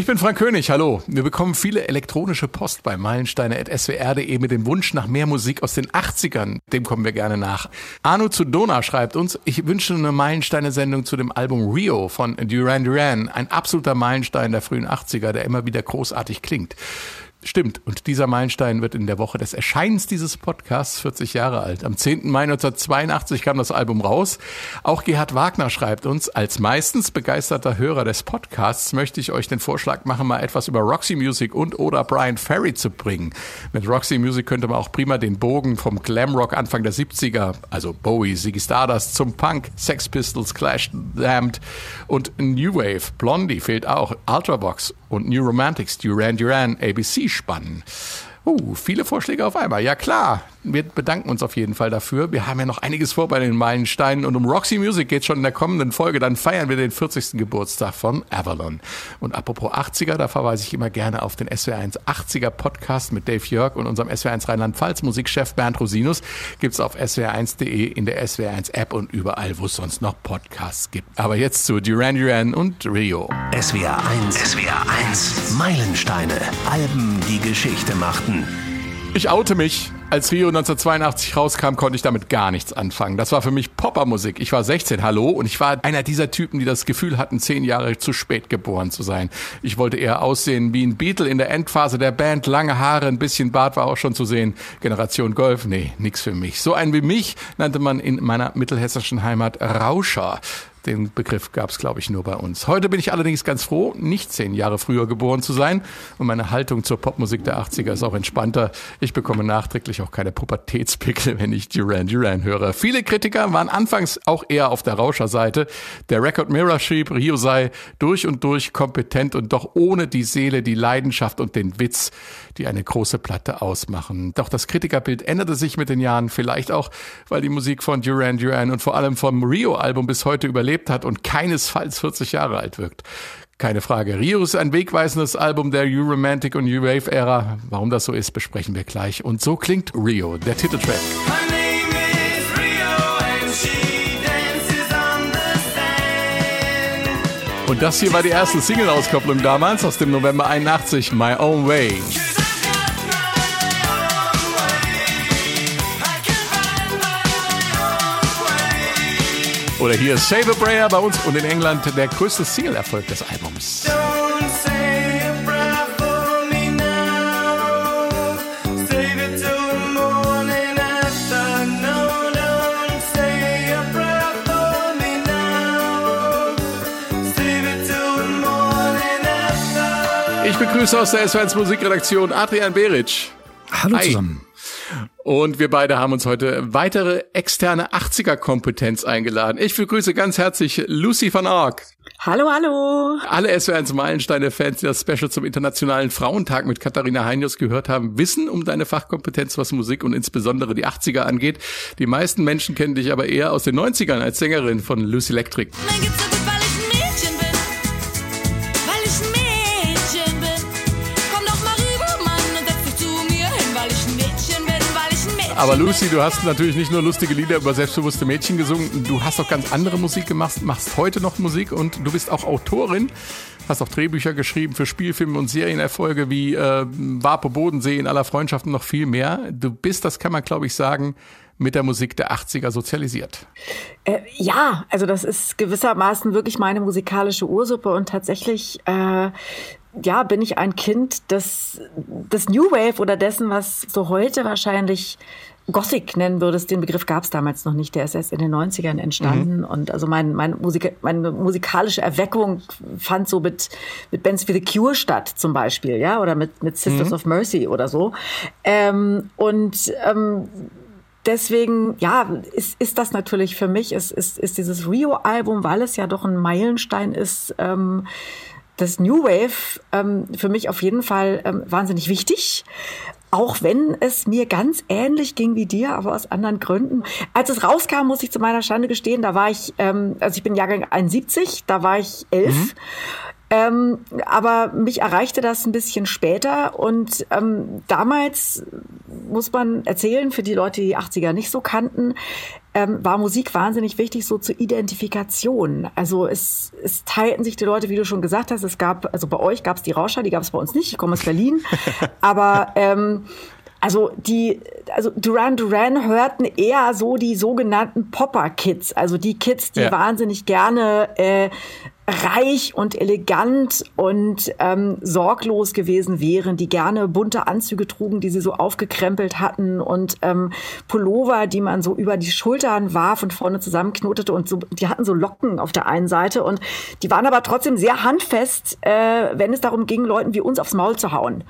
Ich bin Frank König, hallo. Wir bekommen viele elektronische Post bei meilensteine.swr.de mit dem Wunsch nach mehr Musik aus den 80ern. Dem kommen wir gerne nach. Arno zu Dona schreibt uns, ich wünsche eine Meilensteine-Sendung zu dem Album Rio von Duran Duran. Ein absoluter Meilenstein der frühen 80er, der immer wieder großartig klingt. Stimmt, und dieser Meilenstein wird in der Woche des Erscheinens dieses Podcasts 40 Jahre alt. Am 10. Mai 1982 kam das Album raus. Auch Gerhard Wagner schreibt uns, als meistens begeisterter Hörer des Podcasts möchte ich euch den Vorschlag machen, mal etwas über Roxy Music und oder Brian Ferry zu bringen. Mit Roxy Music könnte man auch prima den Bogen vom Glamrock Anfang der 70er, also Bowie, Ziggy Stardust, zum Punk, Sex Pistols, Clash, Damned und New Wave, Blondie fehlt auch, Ultravox und New Romantics, Duran Duran, ABC spannen. Uh, viele Vorschläge auf einmal. Ja klar, wir bedanken uns auf jeden Fall dafür. Wir haben ja noch einiges vor bei den Meilensteinen und um Roxy Music geht schon in der kommenden Folge. Dann feiern wir den 40. Geburtstag von Avalon. Und apropos 80er, da verweise ich immer gerne auf den SWR1 80er Podcast mit Dave Jörg und unserem SWR1 Rheinland-Pfalz Musikchef Bernd Rosinus. Gibt's auf swr1.de in der SWR1 App und überall, wo es sonst noch Podcasts gibt. Aber jetzt zu Duran Duran und Rio. SWR1, SWR1, Meilensteine, Alben, die Geschichte machten. Ich oute mich. Als Rio 1982 rauskam, konnte ich damit gar nichts anfangen. Das war für mich Poppermusik. Ich war 16, hallo, und ich war einer dieser Typen, die das Gefühl hatten, zehn Jahre zu spät geboren zu sein. Ich wollte eher aussehen wie ein Beatle in der Endphase der Band. Lange Haare, ein bisschen Bart war auch schon zu sehen. Generation Golf, nee, nix für mich. So einen wie mich nannte man in meiner mittelhessischen Heimat Rauscher. Den Begriff gab es, glaube ich, nur bei uns. Heute bin ich allerdings ganz froh, nicht zehn Jahre früher geboren zu sein. Und meine Haltung zur Popmusik der 80er ist auch entspannter. Ich bekomme nachträglich auch keine Pubertätspickel, wenn ich Duran Duran höre. Viele Kritiker waren anfangs auch eher auf der Rauscherseite. Der Record Mirror schrieb, Rio sei durch und durch kompetent und doch ohne die Seele, die Leidenschaft und den Witz, die eine große Platte ausmachen. Doch das Kritikerbild änderte sich mit den Jahren, vielleicht auch, weil die Musik von Duran Duran und vor allem vom Rio-Album bis heute überlebt überlebt hat und keinesfalls 40 Jahre alt wirkt. Keine Frage. Rio ist ein wegweisendes Album der New Romantic und New Wave Ära. Warum das so ist, besprechen wir gleich. Und so klingt Rio, der Titeltrack. Und das hier war die erste Single-Auskopplung damals aus dem November 81, My Own Way. Oder hier Save a Prayer bei uns und in England der größte Single-Erfolg des Albums. Ich begrüße aus der S1 Musikredaktion Adrian Beric. Hallo Hi. zusammen. Und wir beide haben uns heute weitere externe 80er-Kompetenz eingeladen. Ich begrüße ganz herzlich Lucy van Ark. Hallo, hallo. Alle SW1 Meilensteine-Fans, die das Special zum Internationalen Frauentag mit Katharina Heinius gehört haben, wissen um deine Fachkompetenz, was Musik und insbesondere die 80er angeht. Die meisten Menschen kennen dich aber eher aus den 90ern als Sängerin von Lucy Electric. Aber Lucy, du hast natürlich nicht nur lustige Lieder über selbstbewusste Mädchen gesungen, du hast auch ganz andere Musik gemacht, machst heute noch Musik und du bist auch Autorin, hast auch Drehbücher geschrieben für Spielfilme und Serienerfolge wie äh, Warpe Bodensee in aller Freundschaft und noch viel mehr. Du bist, das kann man glaube ich sagen, mit der Musik der 80er sozialisiert. Äh, ja, also das ist gewissermaßen wirklich meine musikalische Ursuppe und tatsächlich äh, ja, bin ich ein Kind des, des New Wave oder dessen, was so heute wahrscheinlich Gothic nennen würdest, den Begriff gab es damals noch nicht, der ist erst in den 90ern entstanden. Mhm. Und also mein, mein Musik, meine musikalische Erweckung fand so mit, mit Bands wie The Cure statt, zum Beispiel, ja, oder mit, mit Sisters mhm. of Mercy oder so. Ähm, und ähm, deswegen, ja, ist, ist das natürlich für mich, ist, ist, ist dieses Rio-Album, weil es ja doch ein Meilenstein ist, ähm, das New Wave ähm, für mich auf jeden Fall ähm, wahnsinnig wichtig. Auch wenn es mir ganz ähnlich ging wie dir, aber aus anderen Gründen. Als es rauskam, muss ich zu meiner Schande gestehen, da war ich, ähm, also ich bin Jahrgang 71, da war ich elf. Mhm. Ähm, aber mich erreichte das ein bisschen später und ähm, damals muss man erzählen, für die Leute, die die 80er nicht so kannten, ähm, war Musik wahnsinnig wichtig so zur Identifikation. Also es, es teilten sich die Leute, wie du schon gesagt hast, es gab, also bei euch gab es die Rauscher, die gab es bei uns nicht, ich komme aus Berlin, aber ähm, also die, also Duran Duran hörten eher so die sogenannten Popper-Kids, also die Kids, die ja. wahnsinnig gerne äh, reich und elegant und ähm, sorglos gewesen wären, die gerne bunte Anzüge trugen, die sie so aufgekrempelt hatten und ähm, Pullover, die man so über die Schultern warf und vorne zusammenknotete und so, die hatten so Locken auf der einen Seite und die waren aber trotzdem sehr handfest, äh, wenn es darum ging, Leuten wie uns aufs Maul zu hauen.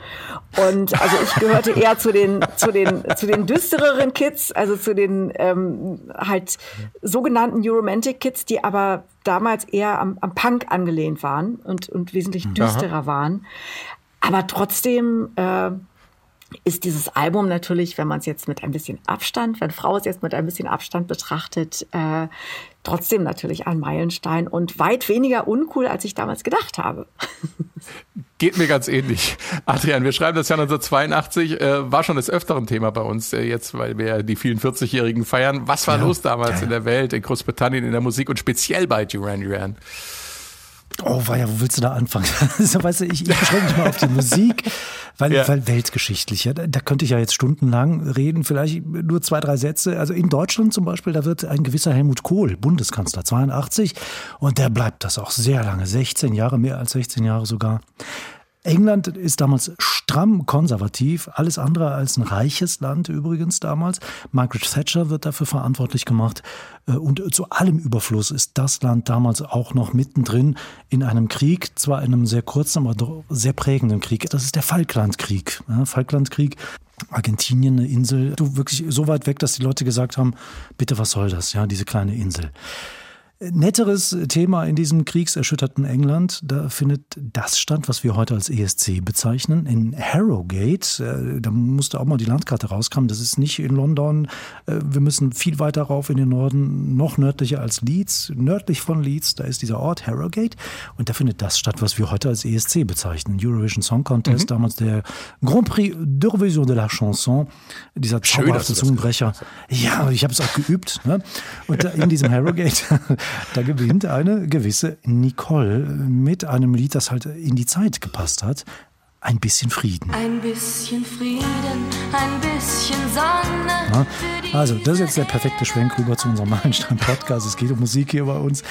Und also ich gehörte eher zu den zu den zu den düstereren Kids, also zu den ähm, halt sogenannten Neuromantic Kids, die aber damals eher am, am Punk angelehnt waren und, und wesentlich düsterer Aha. waren. Aber trotzdem äh, ist dieses Album natürlich, wenn man es jetzt mit ein bisschen Abstand, wenn Frau es jetzt mit ein bisschen Abstand betrachtet, äh, trotzdem natürlich ein Meilenstein und weit weniger uncool, als ich damals gedacht habe. Geht mir ganz ähnlich. Adrian, wir schreiben das Jahr 1982, äh, war schon des Öfteren Thema bei uns äh, jetzt, weil wir die vielen 40-Jährigen feiern. Was war ja, los damals ja. in der Welt, in Großbritannien, in der Musik und speziell bei Duran Duran? Oh, war ja, wo willst du da anfangen? also, weißt du, ich, ich beschränke mich mal auf die Musik, weil, ja. weil weltgeschichtlich, ja, da könnte ich ja jetzt stundenlang reden, vielleicht nur zwei, drei Sätze. Also in Deutschland zum Beispiel, da wird ein gewisser Helmut Kohl, Bundeskanzler, 82, und der bleibt das auch sehr lange, 16 Jahre, mehr als 16 Jahre sogar. England ist damals stramm konservativ, alles andere als ein reiches Land übrigens damals. Margaret Thatcher wird dafür verantwortlich gemacht. Äh, und zu allem Überfluss ist das Land damals auch noch mittendrin in einem Krieg, zwar in einem sehr kurzen, aber doch sehr prägenden Krieg. Das ist der Falklandkrieg. Falklandkrieg Argentinien, eine Insel, wirklich so weit weg, dass die Leute gesagt haben, bitte, was soll das, ja, diese kleine Insel. Netteres Thema in diesem kriegserschütterten England, da findet das statt, was wir heute als ESC bezeichnen, in Harrogate. Äh, da musste auch mal die Landkarte rauskommen. Das ist nicht in London. Äh, wir müssen viel weiter rauf in den Norden, noch nördlicher als Leeds. Nördlich von Leeds, da ist dieser Ort Harrogate. Und da findet das statt, was wir heute als ESC bezeichnen. Eurovision Song Contest, mhm. damals der Grand Prix d'Eurovision de la Chanson. Dieser zauberhafte Zungenbrecher. Ja, ich habe es auch geübt. Ne? Und in diesem Harrogate Da gewinnt eine gewisse Nicole mit einem Lied, das halt in die Zeit gepasst hat. Ein bisschen Frieden. Ein bisschen Frieden, ein bisschen Sonne. Ja, also, das ist jetzt der perfekte Schwenk rüber zu unserem Meilenstein-Podcast. Es geht um Musik hier bei uns.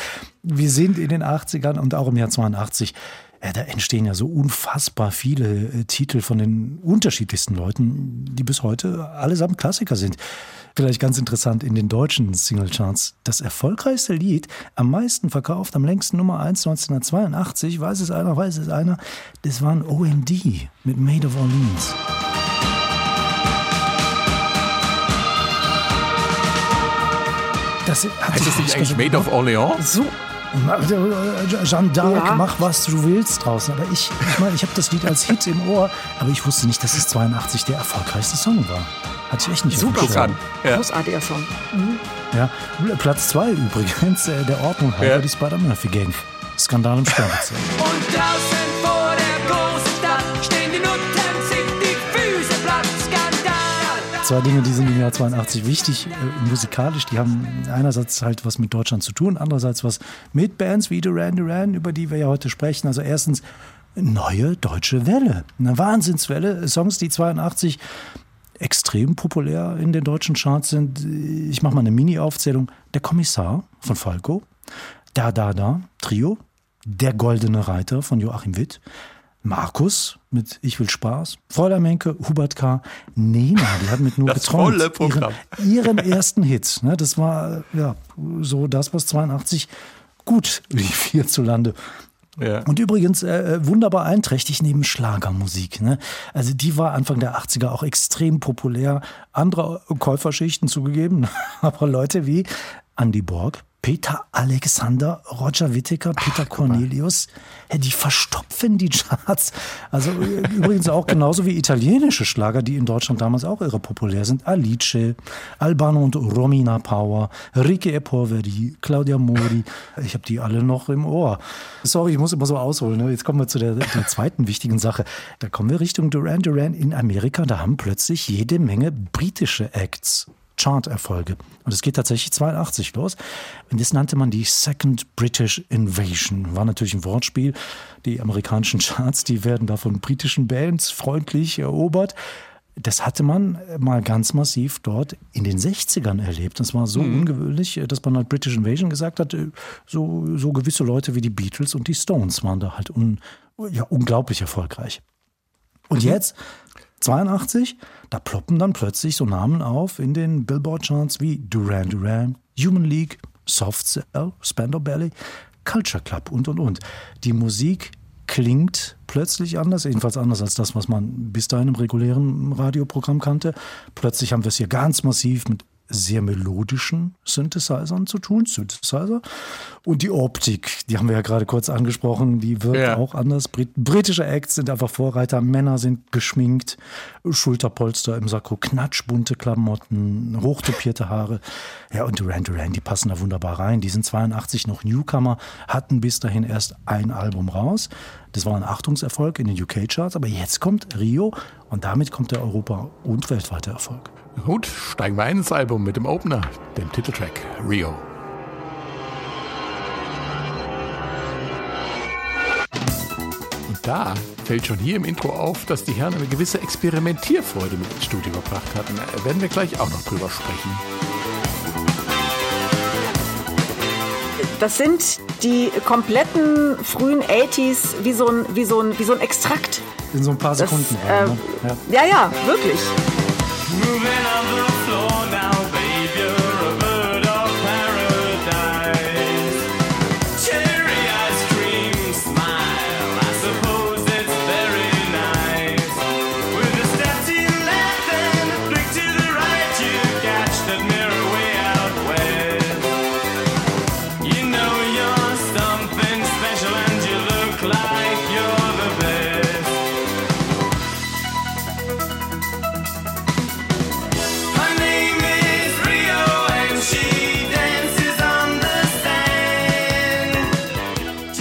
Wir sind in den 80ern und auch im Jahr 82 ja, da entstehen ja so unfassbar viele äh, Titel von den unterschiedlichsten Leuten, die bis heute allesamt Klassiker sind. Vielleicht ganz interessant in den deutschen Singlecharts. Das erfolgreichste Lied, am meisten verkauft, am längsten Nummer 1 1982, weiß es einer, weiß es einer, das waren OMD mit Made of Orleans. Das hat heißt das nicht eigentlich Made of Orleans? So Jeanne d'Arc, ja. mach was du willst draußen. Aber ich, ich meine, ich habe das Lied als Hit im Ohr, aber ich wusste nicht, dass es 82 der erfolgreichste Song war. Hatte ich echt nicht Super Song. Ja. Großartiger Song. Mhm. Ja, Platz 2 übrigens, äh, der Ordnung halber, ja. die Spider-Murphy-Gang. Skandal im Sternbezirk. Und draußen vor der großen Stadt stehen die Nutten, sich die Füße platt. Skandal. Zwei Dinge, die sind im Jahr 82 wichtig, äh, musikalisch. Die haben einerseits halt was mit Deutschland zu tun, andererseits was mit Bands wie Duran Duran, über die wir ja heute sprechen. Also erstens neue deutsche Welle. Eine Wahnsinnswelle. Songs, die 82 extrem populär in den deutschen Charts sind. Ich mache mal eine Mini-Aufzählung. Der Kommissar von Falco, Da Da Da, Trio, Der Goldene Reiter von Joachim Witt, Markus mit Ich will Spaß, Fräulein Menke, Hubert K., Nena, die hat mit nur das geträumt. Volle Programm. Ihren, ihren ersten Hit. Ne, das war ja so das, was 82 gut lief hierzulande. Ja. Und übrigens äh, äh, wunderbar einträchtig neben Schlagermusik. Ne? Also die war Anfang der 80er auch extrem populär. Andere Käuferschichten zugegeben, aber Leute wie Andy Borg, Peter Alexander, Roger Whittaker, Peter Ach, Cornelius, die verstopfen die Charts. Also äh, übrigens auch genauso wie italienische Schlager, die in Deutschland damals auch irre populär sind. Alice, Albano und Romina Power, Ricche e Poveri, Claudia Mori. Ich habe die alle noch im Ohr. Sorry, ich muss immer so ausholen. Ne? Jetzt kommen wir zu der, der zweiten wichtigen Sache. Da kommen wir Richtung Duran Duran in Amerika. Da haben plötzlich jede Menge britische Acts Chart-Erfolge. Und es geht tatsächlich 82 los. Und das nannte man die Second British Invasion. War natürlich ein Wortspiel. Die amerikanischen Charts, die werden da von britischen Bands freundlich erobert das hatte man mal ganz massiv dort in den 60ern erlebt. Das war so mhm. ungewöhnlich, dass man halt British Invasion gesagt hat, so, so gewisse Leute wie die Beatles und die Stones waren da halt un, ja, unglaublich erfolgreich. Und mhm. jetzt, 82, da ploppen dann plötzlich so Namen auf in den Billboard-Charts wie Duran Duran, Human League, Soft Cell, Spandau Ballet, Culture Club und und und. Die Musik klingt plötzlich anders, jedenfalls anders als das, was man bis dahin im regulären Radioprogramm kannte. Plötzlich haben wir es hier ganz massiv mit sehr melodischen Synthesizern zu tun, Synthesizer. Und die Optik, die haben wir ja gerade kurz angesprochen, die wird ja. auch anders. Brit britische Acts sind einfach Vorreiter, Männer sind geschminkt, Schulterpolster im Sakko, knatschbunte Klamotten, hochtopierte Haare. Ja, und Duran Duran, die passen da wunderbar rein. Die sind 82 noch Newcomer, hatten bis dahin erst ein Album raus. Das war ein Achtungserfolg in den UK-Charts, aber jetzt kommt Rio und damit kommt der Europa- und weltweite Erfolg. Gut, steigen wir ein ins Album mit dem Opener, dem Titeltrack Rio. Und da fällt schon hier im Intro auf, dass die Herren eine gewisse Experimentierfreude mit ins Studio gebracht hatten. Da werden wir gleich auch noch drüber sprechen. Das sind die kompletten frühen 80s wie so ein, wie so ein, wie so ein Extrakt. In so ein paar Sekunden. Das, äh, ja. ja, ja, wirklich. Moving on the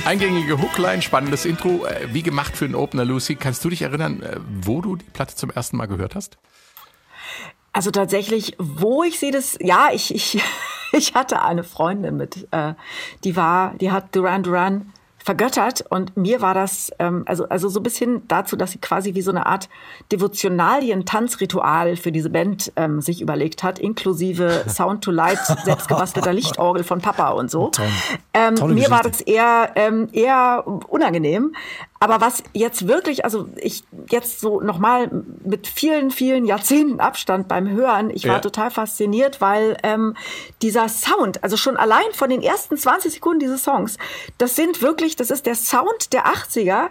Eingängige Hookline, spannendes Intro, äh, wie gemacht für einen Opener, Lucy. Kannst du dich erinnern, äh, wo du die Platte zum ersten Mal gehört hast? Also tatsächlich, wo ich sie das, ja, ich, ich, ich hatte eine Freundin mit, äh, die war, die hat Duran Duran vergöttert und mir war das, ähm, also, also so bis hin dazu, dass sie quasi wie so eine Art Devotionalien-Tanzritual für diese Band ähm, sich überlegt hat, inklusive Sound to Light, selbstgebastelter Lichtorgel von Papa und so. Toll. Ähm, Tolle mir war das eher, ähm, eher unangenehm. Aber was jetzt wirklich, also ich jetzt so nochmal mit vielen, vielen Jahrzehnten Abstand beim Hören, ich war Ja. total fasziniert, weil ähm, dieser Sound, also schon allein von den ersten 20 Sekunden dieses Songs, das sind wirklich, das ist der Sound der 80er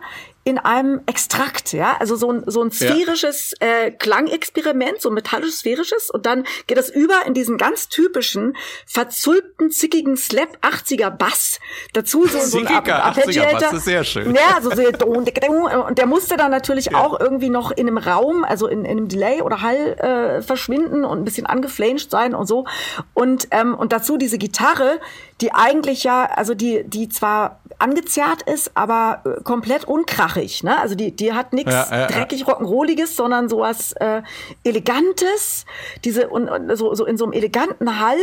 in einem Extrakt, ja, also so ein, so ein sphärisches äh, Klangexperiment, so ein metallisches sphärisches und dann geht das über in diesen ganz typischen verzulpten, zickigen Slap 80er Bass, dazu so, so ein Zickiger Ar- 80er Bass, Arpeggiator. das ist sehr schön. Ja, also so und der musste dann natürlich auch irgendwie noch in einem Raum, also in, in einem Delay oder Hall äh, verschwinden und ein bisschen angeflanscht sein und so. Und ähm, und dazu diese Gitarre, die eigentlich ja, also die die zwar angezerrt ist, aber äh, komplett unkrachig, ne? Also die die hat nichts Ja, ja, ja. dreckig rock'n'rolliges, sondern sowas äh, elegantes, diese und, und so so in so einem eleganten Hall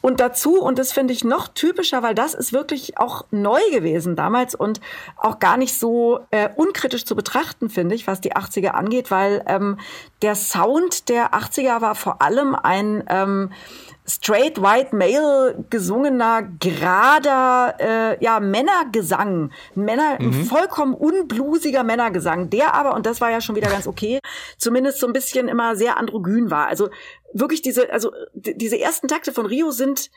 und dazu und das finde ich noch typischer, weil das ist wirklich auch neu gewesen damals und auch gar nicht so äh, unkritisch zu betrachten, finde ich, was die 80er angeht, weil ähm, der Sound der 80er war vor allem ein ähm, straight white male gesungener gerader äh, ja Männergesang Männer ein vollkommen unbluesiger Männergesang der aber und das war ja schon wieder ganz okay zumindest so ein bisschen immer sehr androgyn war also wirklich diese also diese ersten Takte von Rio sind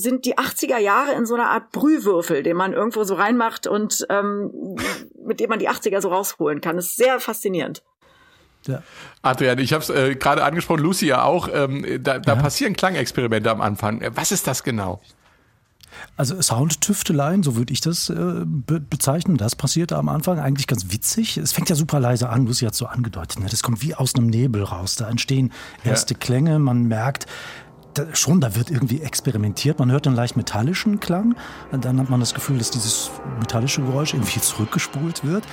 sind die 80er Jahre in so einer Art Brühwürfel, den man irgendwo so reinmacht und ähm, mit dem man die 80er so rausholen kann. Das ist sehr faszinierend. Ja. Adrian, ich habe es äh, gerade angesprochen, Lucy ja auch. Ähm, da da passieren Klangexperimente am Anfang. Was ist das genau? Also Soundtüfteleien, so würde ich das äh, be bezeichnen. Das passierte am Anfang eigentlich ganz witzig. Es fängt ja super leise an, Lucy hat so angedeutet. Ne? Das kommt wie aus einem Nebel raus. Da entstehen erste Klänge. Man merkt da, schon, da wird irgendwie experimentiert. Man hört einen leicht metallischen Klang. Dann hat man das Gefühl, dass dieses metallische Geräusch irgendwie zurückgespult wird.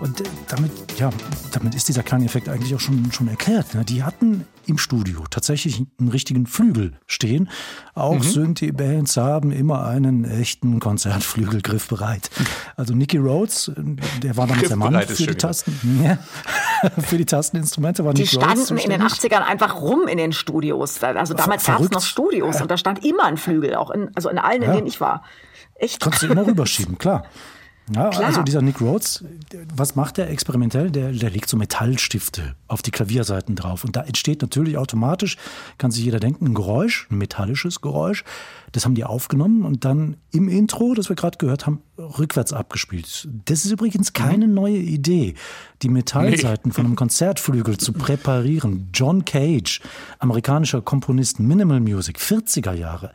Und äh, damit, ja, damit ist dieser kleine Effekt eigentlich auch schon, schon erklärt. Ne? Die hatten im Studio tatsächlich einen richtigen Flügel stehen. Auch Mhm. Synthie-Bands haben immer einen echten Konzertflügel griffbereit. Also Nicky Rhodes, äh, der war damals der Mann für die. Tasten. Ja. für die Tasteninstrumente war Die Nicky Rhodes standen in den zuständig. 80ern einfach rum in den Studios. Also damals gab es noch Studios und da stand immer ein Flügel, auch in, also in allen, in Ja. denen ich war. Echt. Konntest du immer rüberschieben, klar. Ja, Klar. Also dieser Nick Rhodes, was macht der experimentell? Der, der legt so Metallstifte auf die Klavierseiten drauf. Und da entsteht natürlich automatisch, kann sich jeder denken, ein Geräusch, ein metallisches Geräusch. Das haben die aufgenommen und dann im Intro, das wir gerade gehört haben, rückwärts abgespielt. Das ist übrigens keine neue Idee, die Metallseiten von einem Konzertflügel zu präparieren. John Cage, amerikanischer Komponist Minimal Music, 40er Jahre.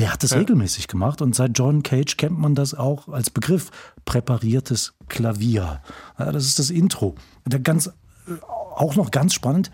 Der hat das regelmäßig gemacht und seit John Cage kennt man das auch als Begriff präpariertes Klavier. Ja, das ist das Intro. Der ganz, äh, auch noch ganz spannend,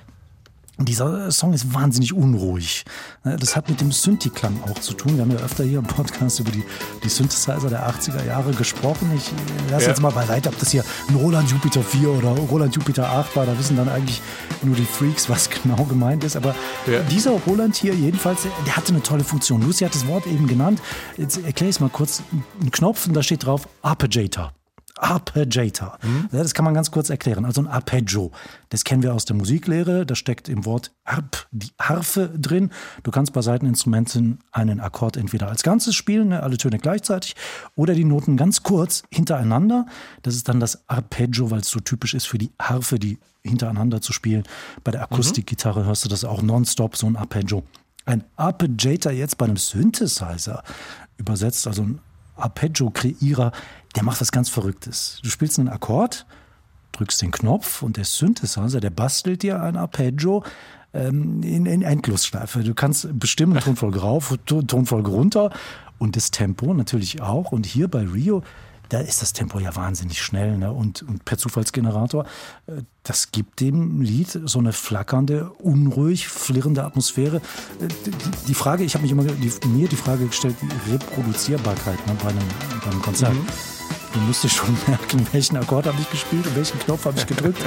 dieser Song ist wahnsinnig unruhig. Ja, Das hat mit dem Synthi-Klang auch zu tun. Wir haben ja öfter hier im Podcast über die, die Synthesizer der 80er Jahre gesprochen. Ich äh, lasse Ja. jetzt mal beiseite, ob das hier ein Roland Jupiter 4 oder Roland Jupiter 8 war. Da wissen dann eigentlich nur die Freaks, was genau gemeint ist. Aber Ja. dieser Roland hier jedenfalls, der hatte eine tolle Funktion. Lucy hat das Wort eben genannt. Jetzt erkläre ich es mal kurz. Ein Knopf und da steht drauf Arpeggiator. Arpeggiator. Ja, das kann man ganz kurz erklären. Also ein Arpeggio. Das kennen wir aus der Musiklehre. Da steckt im Wort Arp die Harfe drin. Du kannst bei Saiteninstrumenten einen Akkord entweder als Ganzes spielen, ne, alle Töne gleichzeitig, oder die Noten ganz kurz hintereinander. Das ist dann das Arpeggio, weil es so typisch ist für die Harfe, die hintereinander zu spielen. Bei der Akustikgitarre hörst du das auch nonstop, so ein Arpeggio. Ein Arpeggiator jetzt bei einem Synthesizer übersetzt, also ein Arpeggio-Kreierer, der macht was ganz Verrücktes. Du spielst einen Akkord, drückst den Knopf und der Synthesizer, der bastelt dir ein Arpeggio ähm, in, in Endlosschleife. Du kannst bestimmen, Tonfolge rauf, Ton- Tonfolge runter und das Tempo natürlich auch. Und hier bei Rio, da ist das Tempo ja wahnsinnig schnell ne? und, und per Zufallsgenerator. äh, Das gibt dem Lied so eine flackernde, unruhig, flirrende Atmosphäre. Äh, Die, Frage, ich habe mich immer die, mir die Frage gestellt, die Reproduzierbarkeit ne, bei, einem, bei einem Konzert. Du musst dir schon merken, welchen Akkord habe ich gespielt und welchen Knopf habe ich gedrückt,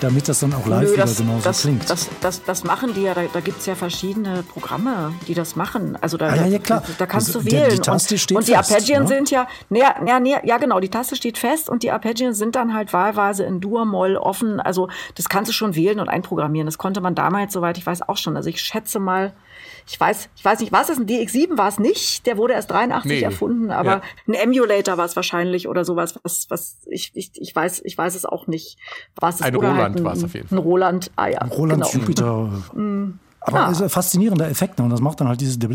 damit das dann auch live Nö, wieder das, genauso das, klingt. Das, das, das machen die ja, da, da gibt es ja verschiedene Programme, die das machen. Also da, Ah, ja, ja, klar. da, da kannst Also du der- wählen. die Taste und, steht und die fest, Arpeggien ne? sind ja, nee, ja, nee, ja genau, die Taste steht fest und die Arpeggien sind dann halt wahlweise in Dur, Moll offen. Also das kannst du schon wählen und einprogrammieren. Das konnte man damals, soweit ich weiß, auch schon. Also ich schätze mal, ich weiß, ich weiß nicht, was ist ein DX7 war es nicht, der wurde erst 83 Nee. erfunden, aber Ja. ein Emulator war es wahrscheinlich oder sowas, was, was ich, ich, ich weiß, ich weiß es auch nicht. Was es Ein oder Roland halt ein, war's auf jeden Ein Roland, ah ja. Roland genau. Jupiter. Aber Ah. es ist ein faszinierender Effekt ne? und das macht dann halt dieses W-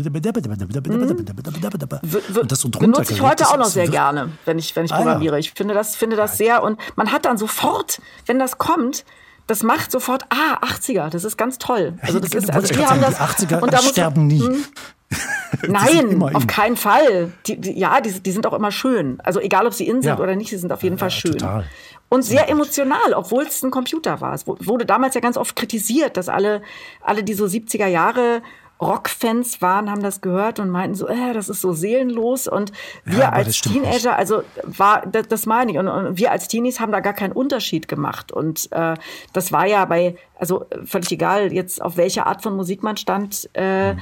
und das so drunter benutze ich heute auch noch sehr gerne, wenn ich, wenn ich Ah, ja. programmiere. Ich finde das, finde das sehr und man hat dann sofort, wenn das kommt, das macht sofort, ah, 80er, das ist ganz toll. Also das ist, also wir haben das, die 80er und da muss, sterben nie. Nein, immer auf in. keinen Fall. Die, die, ja, die, die sind auch immer schön. Also egal, ob sie in sind Ja. oder nicht, sie sind auf jeden Fall schön. total. Und sehr emotional, obwohl es ein Computer war. Es wu- wurde damals ja ganz oft kritisiert, dass alle, alle die so 70er Jahre Rockfans waren, haben das gehört und meinten so, äh, das ist so seelenlos. Und wir Ja, als stimmt nicht. Teenager, also war, das, das meine ich, und, und wir als Teenies haben da gar keinen Unterschied gemacht. Und äh, das war ja bei, also äh, völlig egal, jetzt auf welche Art von Musik man stand, äh,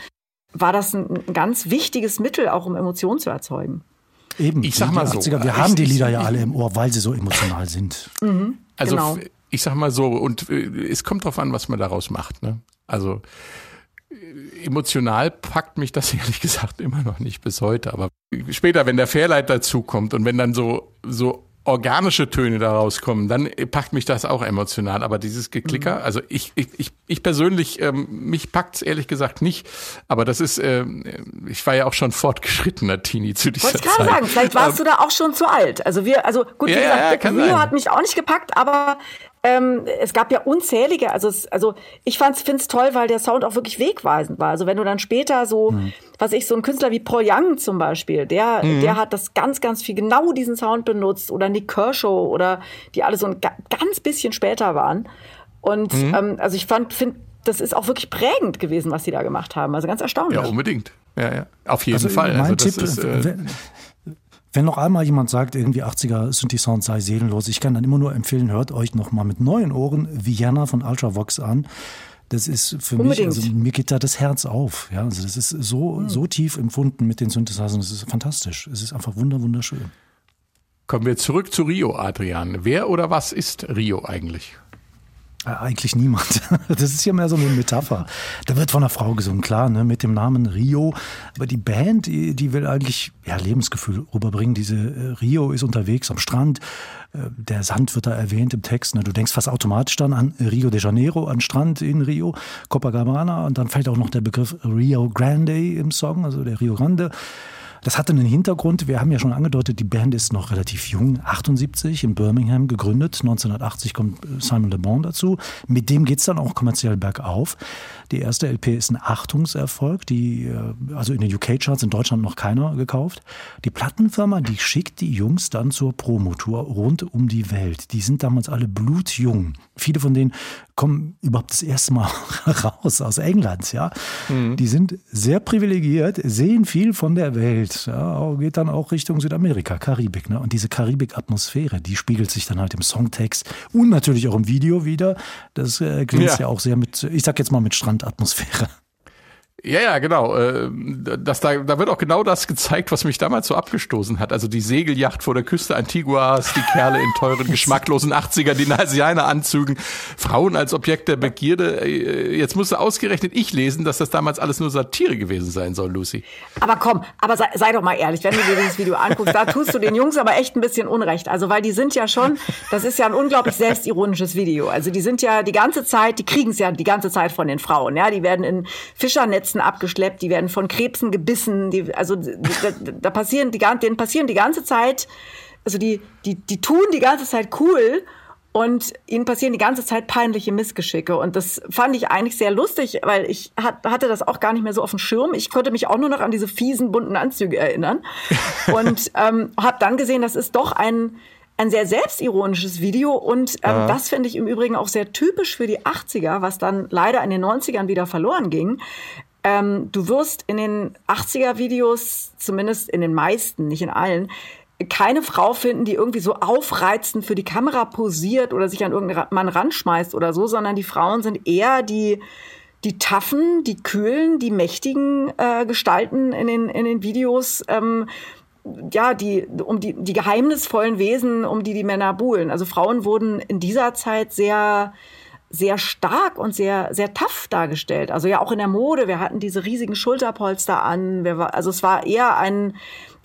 war das ein, ein ganz wichtiges Mittel, auch um Emotionen zu erzeugen. Eben, Ich sag mal so, 80er, wir ich- haben die Lieder ja alle im Ohr, weil sie so emotional sind. Also Genau. ich sag mal so, und äh, es kommt drauf an, was man daraus macht. Ne? Also äh, emotional packt mich das ehrlich gesagt immer noch nicht bis heute. Aber später, wenn der Fairlight dazukommt und wenn dann so, so organische Töne daraus kommen, dann packt mich das auch emotional. Aber dieses Geklicker, also ich, ich, ich, ich persönlich, ähm, mich packt's ehrlich gesagt nicht. Aber das ist, ähm, ich war ja auch schon fortgeschrittener Teenie zu dieser Wollte ich Zeit. gerade sagen, vielleicht warst du da auch schon zu alt. Also wir, also gut, wie Ja, gesagt, ja, Rio sein. hat mich auch nicht gepackt, aber ähm, es gab ja unzählige, also es, also ich fand's, find's toll, weil der Sound auch wirklich wegweisend war. Also wenn du dann später so, Mhm. was ich, so ein Künstler wie Paul Young zum Beispiel, der, Mhm. der hat das ganz, ganz viel genau diesen Sound benutzt oder Nick Kershaw oder die alle so ein ga- ganz bisschen später waren. Und Mhm. ähm, also ich fand, finde, das ist auch wirklich prägend gewesen, was sie da gemacht haben. Also ganz erstaunlich. Ja, unbedingt. Ja, ja. Auf jeden Also Fall. mein also das Tipp, ist, äh, wenn, Wenn noch einmal jemand sagt, irgendwie 80er Synthi-Sound sei seelenlos, ich kann dann immer nur empfehlen, hört euch noch mal mit neuen Ohren Vienna von Ultravox an. Das ist für Unbedingt. mich, also mir geht da das Herz auf. Ja, also das ist so, so tief empfunden mit den Synthesizern. Das ist fantastisch. Es ist einfach wunder, wunderschön. Kommen wir zurück zu Rio, Adrian. Wer oder was ist Rio eigentlich? Äh, Eigentlich niemand. Das ist ja mehr so eine Metapher. Da wird von einer Frau gesungen, klar, ne, mit dem Namen Rio. Aber die Band, die, die will eigentlich ja, Lebensgefühl rüberbringen. Diese äh, Rio ist unterwegs am Strand. Äh, der Sand wird da erwähnt im Text. Ne. Du denkst fast automatisch dann an Rio de Janeiro, an Strand in Rio, Copacabana. Und dann fällt auch noch der Begriff Rio Grande im Song, also der Rio Grande. Das hatte einen Hintergrund. Wir haben ja schon angedeutet, die Band ist noch relativ jung, 78 in Birmingham gegründet. 1980 kommt Simon Le Bon dazu. Mit dem geht's dann auch kommerziell bergauf. Die erste LP ist ein Achtungserfolg, die äh, also in den UK-Charts in Deutschland noch keiner gekauft. Die Plattenfirma, die schickt die Jungs dann zur Promotour rund um die Welt. Die sind damals alle blutjung. Viele von denen kommen überhaupt das erste Mal raus aus England, ja. Die sind sehr privilegiert, sehen viel von der Welt, ja, geht dann auch Richtung Südamerika, Karibik, ne? Und diese Karibik-Atmosphäre, die spiegelt sich dann halt im Songtext und natürlich auch im Video wieder. Das äh, glänzt Ja. ja. auch sehr mit, ich sag jetzt mal mit Strandatmosphäre. Ja, ja, genau. Äh, Das, da, da wird auch genau das gezeigt, was mich damals so abgestoßen hat. Also die Segelyacht vor der Küste Antiguas, die Kerle in teuren, geschmacklosen 80er Dinasianer-Anzügen, Frauen als Objekt der Begierde. Äh, Jetzt musste ausgerechnet ich lesen, dass das damals alles nur Satire gewesen sein soll, Lucy. Aber komm, aber sei, sei doch mal ehrlich, wenn du dir dieses Video anguckst, da tust du den Jungs aber echt ein bisschen Unrecht. Also, weil die sind ja schon, das ist ja ein unglaublich selbstironisches Video. Also, die sind ja die ganze Zeit, die kriegen es ja die ganze Zeit von den Frauen. Ja, die werden in Fischernetzen abgeschleppt, die werden von Krebsen gebissen. Die, also, da, da passieren die, denen passieren die ganze Zeit, also die, die, die tun die ganze Zeit cool. Und ihnen passieren die ganze Zeit peinliche Missgeschicke. Und das fand ich eigentlich sehr lustig, weil ich hat, hatte das auch gar nicht mehr so auf dem Schirm. Ich konnte mich auch nur noch an diese fiesen, bunten Anzüge erinnern. Und ähm, habe dann gesehen, das ist doch ein, ein sehr selbstironisches Video. Und ähm, das finde ich im Übrigen auch sehr typisch für die 80er, was dann leider in den 90ern wieder verloren ging. Ähm, du wirst in den 80er-Videos, zumindest in den meisten, nicht in allen, keine Frau finden, die irgendwie so aufreizend für die Kamera posiert oder sich an irgendeinen Mann ranschmeißt oder so, sondern die Frauen sind eher die, die taffen, die kühlen, die mächtigen äh, Gestalten in den, in den Videos. Ähm, ja, die, um die, die geheimnisvollen Wesen, um die die Männer buhlen. Also Frauen wurden in dieser Zeit sehr, sehr stark und sehr, sehr tough dargestellt. Also ja, auch in der Mode. Wir hatten diese riesigen Schulterpolster an. War, also es war eher ein,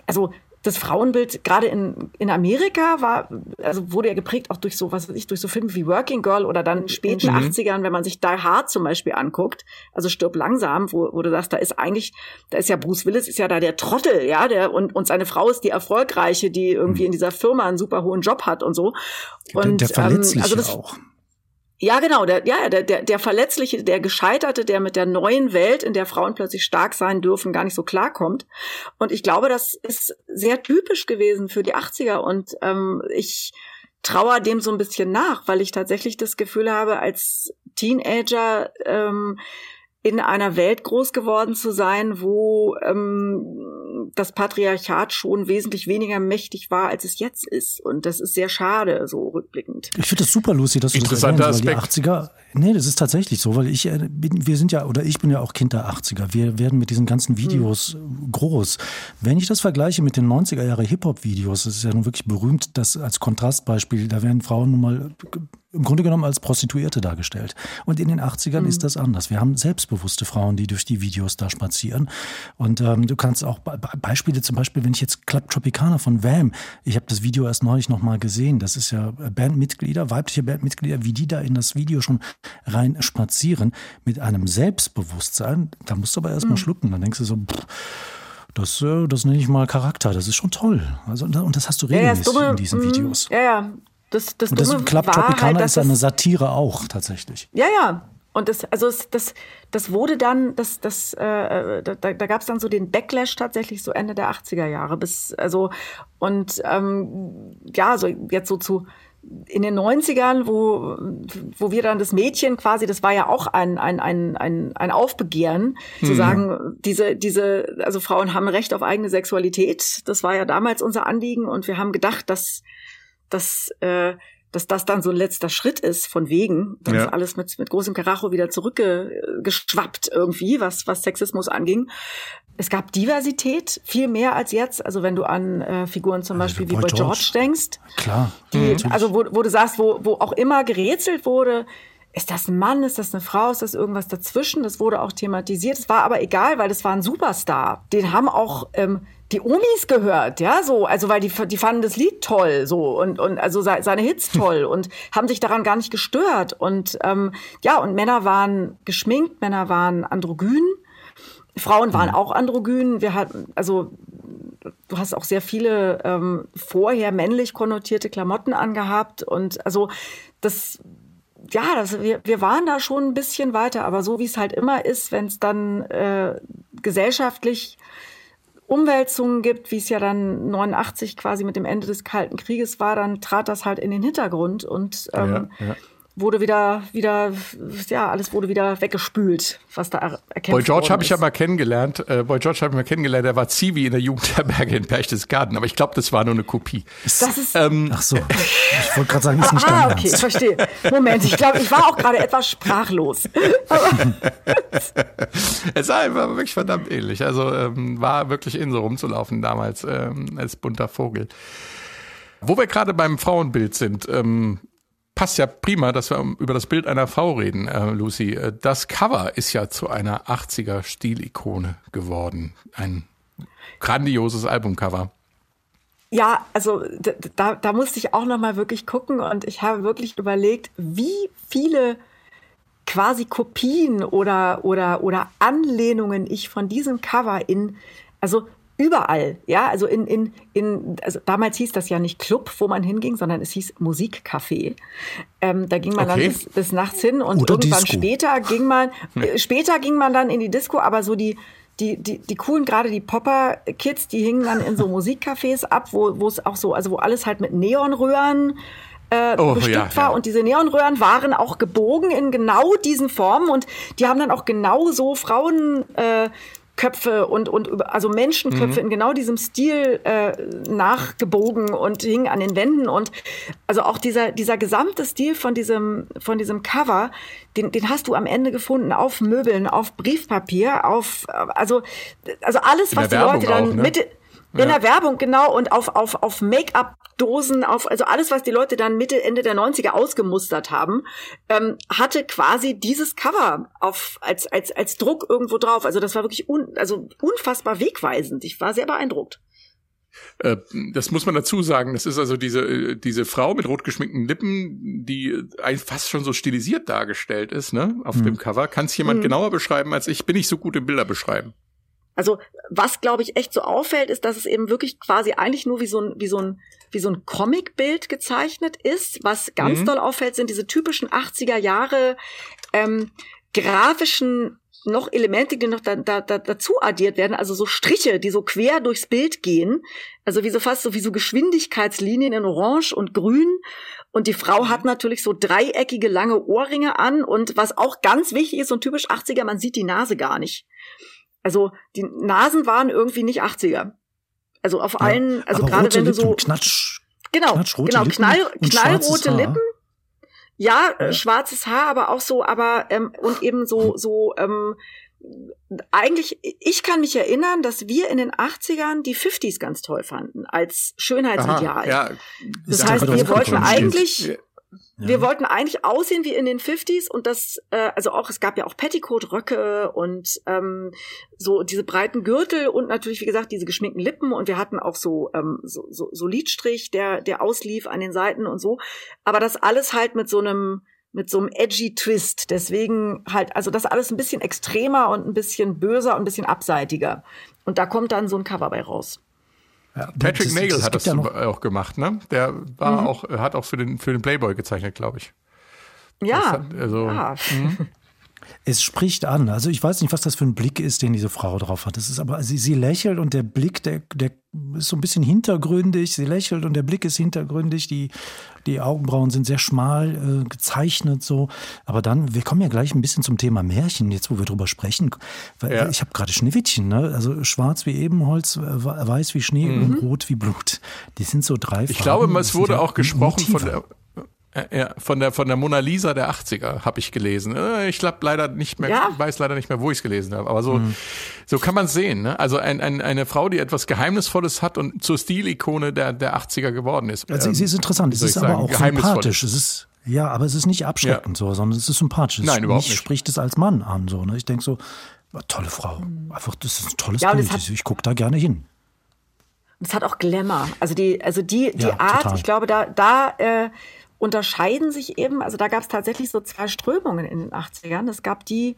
also das Frauenbild gerade in, in Amerika war, also wurde ja geprägt auch durch so, was weiß ich, durch so Filme wie Working Girl oder dann in späten 80ern, wenn man sich Die Hard zum Beispiel anguckt, also stirb langsam, wo, wo du sagst, da ist eigentlich, da ist ja Bruce Willis, ist ja da der Trottel, ja, der, und, und seine Frau ist die Erfolgreiche, die irgendwie in dieser Firma einen super hohen Job hat und so. Und, der, der Verletzliche ähm, also das, auch. Ja, genau, der, ja, der, der, der Verletzliche, der Gescheiterte, der mit der neuen Welt, in der Frauen plötzlich stark sein dürfen, gar nicht so klarkommt. Und ich glaube, das ist sehr typisch gewesen für die 80er und ähm, ich trauer dem so ein bisschen nach, weil ich tatsächlich das Gefühl habe, als Teenager ähm, in einer Welt groß geworden zu sein, wo ähm, das Patriarchat schon wesentlich weniger mächtig war, als es jetzt ist. Und das ist sehr schade, so rückblickend. Ich finde das super, Lucy, dass du das Interessanter erwähnst, weil die Aspekt. 80er, nee, das ist tatsächlich so, weil ich, äh, bin, wir sind ja, oder ich bin ja auch Kind der 80er. Wir werden mit diesen ganzen Videos groß. Wenn ich das vergleiche mit den 90er Jahre Hip-Hop-Videos, das ist ja nun wirklich berühmt, das als Kontrastbeispiel, da werden Frauen nun mal im Grunde genommen als Prostituierte dargestellt. Und in den 80ern ist das anders. Wir haben selbstbewusste Frauen, die durch die Videos da spazieren. Und ähm, du kannst auch Be Be- Beispiele, zum Beispiel, wenn ich jetzt Club Tropicana von Wham, ich habe das Video erst neulich nochmal gesehen. Das ist ja Bandmitglieder, weibliche Bandmitglieder, wie die da in das Video schon rein spazieren, mit einem Selbstbewusstsein. Da musst du aber erstmal schlucken. Dann denkst du so, pff, das, äh, das nenne ich mal Charakter. Das ist schon toll. Also, und das hast du Ja, ja, regelmäßig das Dumme, in diesen Videos. Ja, ja. Das, das Und das Dumme Club war Tropicana halt, ist eine Satire auch tatsächlich. Ja, ja. Und das, also das, das wurde dann, das, das, äh, da, da gab es dann so den Backlash tatsächlich so Ende der 80er Jahre bis, also und ähm, ja, so jetzt so zu in den 90ern, wo, wo wir dann das Mädchen quasi, das war ja auch ein, ein, ein, ein, ein Aufbegehren, zu sagen, diese, diese, also Frauen haben Recht auf eigene Sexualität. Das war ja damals unser Anliegen und wir haben gedacht, dass, dass, äh, dass das dann so ein letzter Schritt ist, von wegen. Dann Ja. ist alles mit, mit großem Karacho wieder zurückgeschwappt irgendwie, was, was Sexismus anging. Es gab Diversität, viel mehr als jetzt. Also wenn du an äh, Figuren zum Beispiel wie Boy George. George denkst, Klar. die, natürlich. also wo, wo du sagst, wo, wo auch immer gerätselt wurde, ist das ein Mann, ist das eine Frau, ist das irgendwas dazwischen? Das wurde auch thematisiert. Es war aber egal, weil das war ein Superstar. Den haben auch ähm, die Omis gehört, ja, so, also weil die, die fanden das Lied toll, so und und also se- seine Hits toll und haben sich daran gar nicht gestört und ähm, ja und Männer waren geschminkt, Männer waren androgyn, Frauen waren auch androgyn. Wir hatten also du hast auch sehr viele ähm, vorher männlich konnotierte Klamotten angehabt und also das ja, das, wir, wir waren da schon ein bisschen weiter, aber so wie es halt immer ist, wenn es dann äh, gesellschaftlich Umwälzungen gibt, wie es ja dann 89 quasi mit dem Ende des Kalten Krieges war, dann trat das halt in den Hintergrund und ähm, Ja, ja. Wurde wieder, wieder, ja, alles wurde wieder weggespült, was da er erkämpft Boy George habe ich ja mal kennengelernt. Äh, Boy George habe ich mal kennengelernt. Der war Zivi in der Jugendherberge in Berchtesgaden. Aber ich glaube, das war nur eine Kopie. Das ist, Ähm, Ach so. Ich wollte gerade sagen, ist nicht Ah, okay, Ernst. verstehe. Moment, ich glaube, ich war auch gerade etwas sprachlos. Es sah einfach wirklich verdammt ähnlich. Also ähm, war wirklich in so rumzulaufen damals ähm, als bunter Vogel. Wo wir gerade beim Frauenbild sind, ähm, passt ja prima, dass wir über das Bild einer Frau reden, äh, Lucy. Äh, Das Cover ist ja zu einer 80er Stilikone geworden. Ein grandioses Albumcover. ja, also da, da musste ich auch noch mal wirklich gucken und ich habe wirklich überlegt, wie viele quasi Kopien oder oder oder Anlehnungen ich von diesem Cover in also überall, ja, also in in in also damals hieß das ja nicht Club, wo man hinging, sondern es hieß Musikcafé. Ähm, da ging man Okay. dann bis, bis nachts hin und Oder irgendwann Disco. später ging man äh, später ging man dann in die Disco, aber so die die, die, die coolen, gerade die Popper-Kids, die hingen dann in so Musikcafés ab, wo, wo es auch so, also wo alles halt mit Neonröhren äh, Oh, bestückt ja, war. ja. Und diese Neonröhren waren auch gebogen in genau diesen Formen und die haben dann auch genau so Frauen. Äh, Köpfe und, und also Menschenköpfe in genau diesem Stil äh, nachgebogen und hingen an den Wänden und also auch dieser dieser gesamte Stil von diesem von diesem Cover, den, den hast du am Ende gefunden auf Möbeln, auf Briefpapier, auf also also alles was die Werbung Leute dann auch, ne? Mitte in der Werbung, genau, und auf, auf, auf Make-up-Dosen, auf, also alles, was die Leute dann Mitte, Ende der 90er ausgemustert haben, ähm, hatte quasi dieses Cover auf, als, als, als Druck irgendwo drauf. Also das war wirklich un, also unfassbar wegweisend. Ich war sehr beeindruckt. Äh, das muss man dazu sagen. Das ist also diese, äh, diese Frau mit rot geschminkten Lippen, die äh, fast schon so stilisiert dargestellt ist, ne, auf dem Cover. Kann es jemand genauer beschreiben als ich? Bin ich so gut im Bilder beschreiben? Also was glaube ich echt so auffällt, ist, dass es eben wirklich quasi eigentlich nur wie so ein wie so ein wie so ein Comicbild gezeichnet ist. Was ganz Mhm. doll auffällt, sind diese typischen 80er Jahre ähm, grafischen noch Elemente, die noch da, da, da, dazu addiert werden, also so Striche, die so quer durchs Bild gehen, also wie so fast so wie so Geschwindigkeitslinien in Orange und Grün. Und die Frau hat natürlich so dreieckige lange Ohrringe an und was auch ganz wichtig ist, so ein typisch 80er, man sieht die Nase gar nicht. Also die Nasen waren irgendwie nicht 80er. Also auf allen, also gerade wenn du so Knatsch. genau, knatschrote genau Lippen knall, knallrote. Lippen. Ja, äh, schwarzes Haar, aber auch so, aber ähm, und eben so so ähm, eigentlich, ich kann mich erinnern, dass wir in den 80ern die 50s ganz toll fanden, als Schönheitsideal. ja. Das Da heißt, wir das wollten eigentlich, Ja. wir wollten eigentlich aussehen wie in den 50s und das, äh, also auch, es gab ja auch Petticoat-Röcke und ähm, so diese breiten Gürtel und natürlich, wie gesagt, diese geschminkten Lippen und wir hatten auch so, ähm, so, so, so Lidstrich, der, der auslief an den Seiten und so. Aber das alles halt mit so einem, mit so einem edgy Twist. Deswegen halt, also das alles ein bisschen extremer und ein bisschen böser und ein bisschen abseitiger. Und da kommt dann so ein Cover bei raus. Ja, Patrick das- Nagel das hat das ja noch, auch gemacht, ne? Der war auch, hat auch für den, für den Playboy gezeichnet, glaube ich. Ja, hat- also, ja. Es spricht an. Also ich weiß nicht, was das für ein Blick ist, den diese Frau drauf hat. Das ist aber, sie, sie lächelt und der Blick, der, der ist so ein bisschen hintergründig. Sie lächelt und der Blick ist hintergründig. Die, die Augenbrauen sind sehr schmal äh, gezeichnet so. Aber dann, wir kommen ja gleich ein bisschen zum Thema Märchen, jetzt wo wir drüber sprechen. Weil Ja. Ich habe gerade Schneewittchen, ne? Also schwarz wie Ebenholz, äh, weiß wie Schnee und rot wie Blut. Die sind so drei Mhm. Ich Farben. glaube, es wurde auch gesprochen von Motive. der, äh, ja, von der von der Mona Lisa der 80er, habe ich gelesen. Äh, Ich glaube leider nicht mehr, Ja. weiß leider nicht mehr, wo ich es gelesen habe. Aber so, Mhm. so kann man es sehen. Ne? Also ein, ein, eine Frau, die etwas Geheimnisvolles hat und zur Stilikone der, der 80er geworden ist. Also, Ähm, sie ist interessant. Es ist aber sagen, auch sympathisch. Es ist, ja, aber es ist nicht abschreckend so, sondern es ist sympathisch. Es Nein, überhaupt mich nicht. spricht es als Mann an. So, ne? Ich denke so, ja, tolle Frau. Einfach, das ist ein tolles Ja, Bild. ich gucke da gerne hin. Es hat auch Glamour. Also die, also die, die Ja, Art, total. ich glaube, da, da äh, unterscheiden sich eben, also da gab es tatsächlich so zwei Strömungen in den 80ern. Es gab die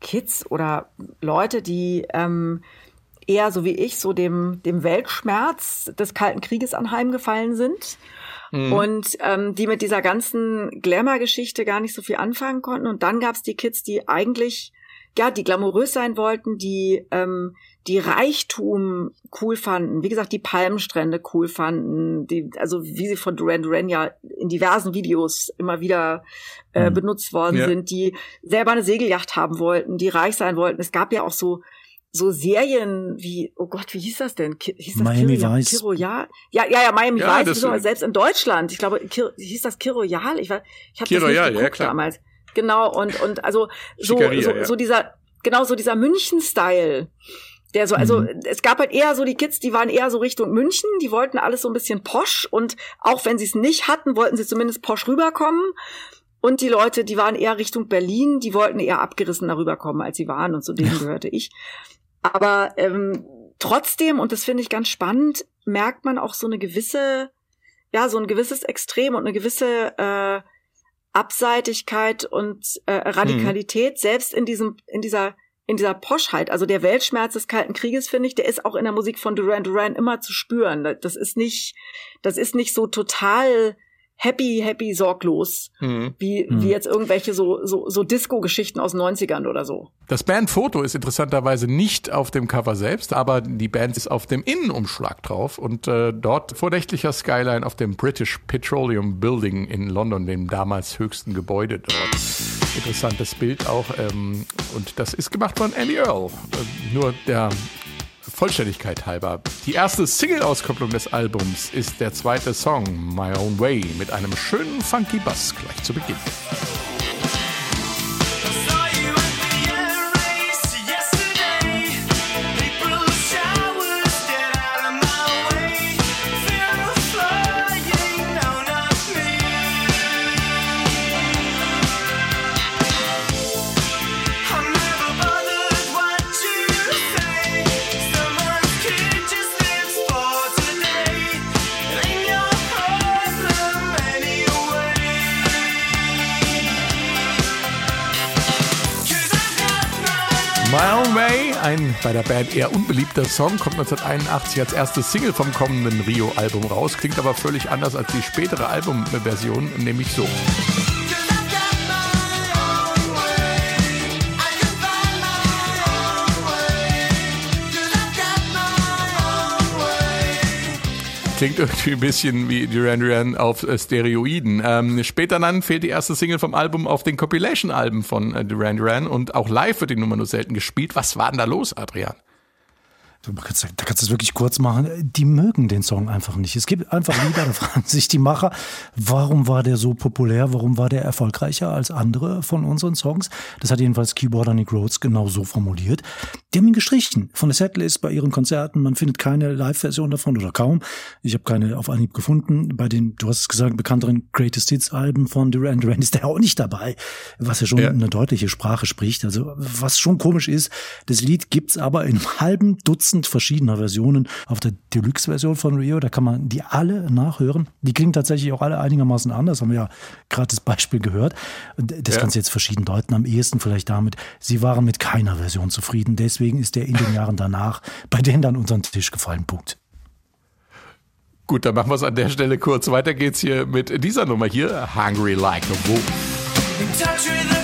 Kids oder Leute, die ähm, eher so wie ich so dem, dem Weltschmerz des Kalten Krieges anheimgefallen sind. Und ähm, die mit dieser ganzen Glamour-Geschichte gar nicht so viel anfangen konnten. Und dann gab es die Kids, die eigentlich, ja, die glamourös sein wollten, die ähm, die Reichtum cool fanden, wie gesagt, die Palmstrände cool fanden, die, also wie sie von Duran Duran ja in diversen Videos immer wieder äh, benutzt worden Ja. sind, die selber eine Segelyacht haben wollten, die reich sein wollten. Es gab ja auch so so Serien wie, oh Gott, wie hieß das denn? Ki hieß das Miami Kiro, Vice. Kiro, ja? Ja, ja, ja, Miami Ja, Vice, wieso, selbst in Deutschland. Ich glaube, Kir hieß das Kiroyal? Ich, war- ich habe das nicht Royal, ja, geguckt klar. damals. Genau, und, und also so, Schickeria, so, ja. so dieser, genau so dieser München-Style. Der so, also Mhm. es gab halt eher so die Kids, die waren eher so Richtung München, die wollten alles so ein bisschen posch und auch wenn sie es nicht hatten, wollten sie zumindest posch rüberkommen. Und die Leute, die waren eher Richtung Berlin, die wollten eher abgerissen darüber kommen, als sie waren und zu denen gehörte ich. Aber ähm, trotzdem, und das finde ich ganz spannend, merkt man auch so eine gewisse, ja, so ein gewisses Extrem und eine gewisse äh, Abseitigkeit und äh, Radikalität, selbst in diesem, in dieser, in dieser Poschheit. Also der Weltschmerz des Kalten Krieges, finde ich, der ist auch in der Musik von Duran Duran immer zu spüren. Das ist nicht, das ist nicht so total happy, happy, sorglos, Mhm. wie, wie jetzt irgendwelche so, so, so Disco-Geschichten aus den 90ern oder so. Das Bandfoto ist interessanterweise nicht auf dem Cover selbst, aber die Band ist auf dem Innenumschlag drauf und äh, dort vor nächtlicher Skyline auf dem British Petroleum Building in London, dem damals höchsten Gebäude dort. Interessantes Bild auch ähm, und das ist gemacht von Andy Earl. Äh, nur der Vollständigkeit halber. Die erste Single-Auskopplung des Albums ist der zweite Song, My Own Way, mit einem schönen funky Bass gleich zu Beginn. Ein bei der Band eher unbeliebter Song, kommt 1981 als erste Single vom kommenden Rio-Album raus, klingt aber völlig anders als die spätere Albumversion, nämlich so. Klingt irgendwie ein bisschen wie Duran Duran auf äh, Steroiden. Ähm, später dann fehlt die erste Single vom Album auf den Compilation-Alben von äh, Duran Duran und auch live wird die Nummer nur selten gespielt. Was war denn da los, Adrian? Kannst, da kannst du es wirklich kurz machen. Die mögen den Song einfach nicht. Es gibt einfach Lieder, da fragen sich die Macher, warum war der so populär, warum war der erfolgreicher als andere von unseren Songs? Das hat jedenfalls Keyboarder Nick Rhodes genau so formuliert. Die haben ihn gestrichen von der Setlist bei ihren Konzerten. Man findet keine Live-Version davon oder kaum. Ich habe keine auf Anhieb gefunden. Bei den, du hast es gesagt, bekannteren Greatest Hits Alben von Duran Duran ist der auch nicht dabei, was ja schon Ja. eine deutliche Sprache spricht. Also was schon komisch ist, das Lied gibt's aber in einem halben Dutzend verschiedener Versionen auf der Deluxe-Version von Rio. Da kann man die alle nachhören. Die klingen tatsächlich auch alle einigermaßen anders. Haben wir ja gerade das Beispiel gehört. Das Ja. kannst du jetzt verschieden deuten. Am ehesten vielleicht damit, sie waren mit keiner Version zufrieden. Deswegen ist der in den Jahren danach bei denen dann unter den Tisch gefallen. Punkt. Gut, dann machen wir es an der Stelle kurz. Weiter geht's hier mit dieser Nummer hier, Hungry Like a Wolf.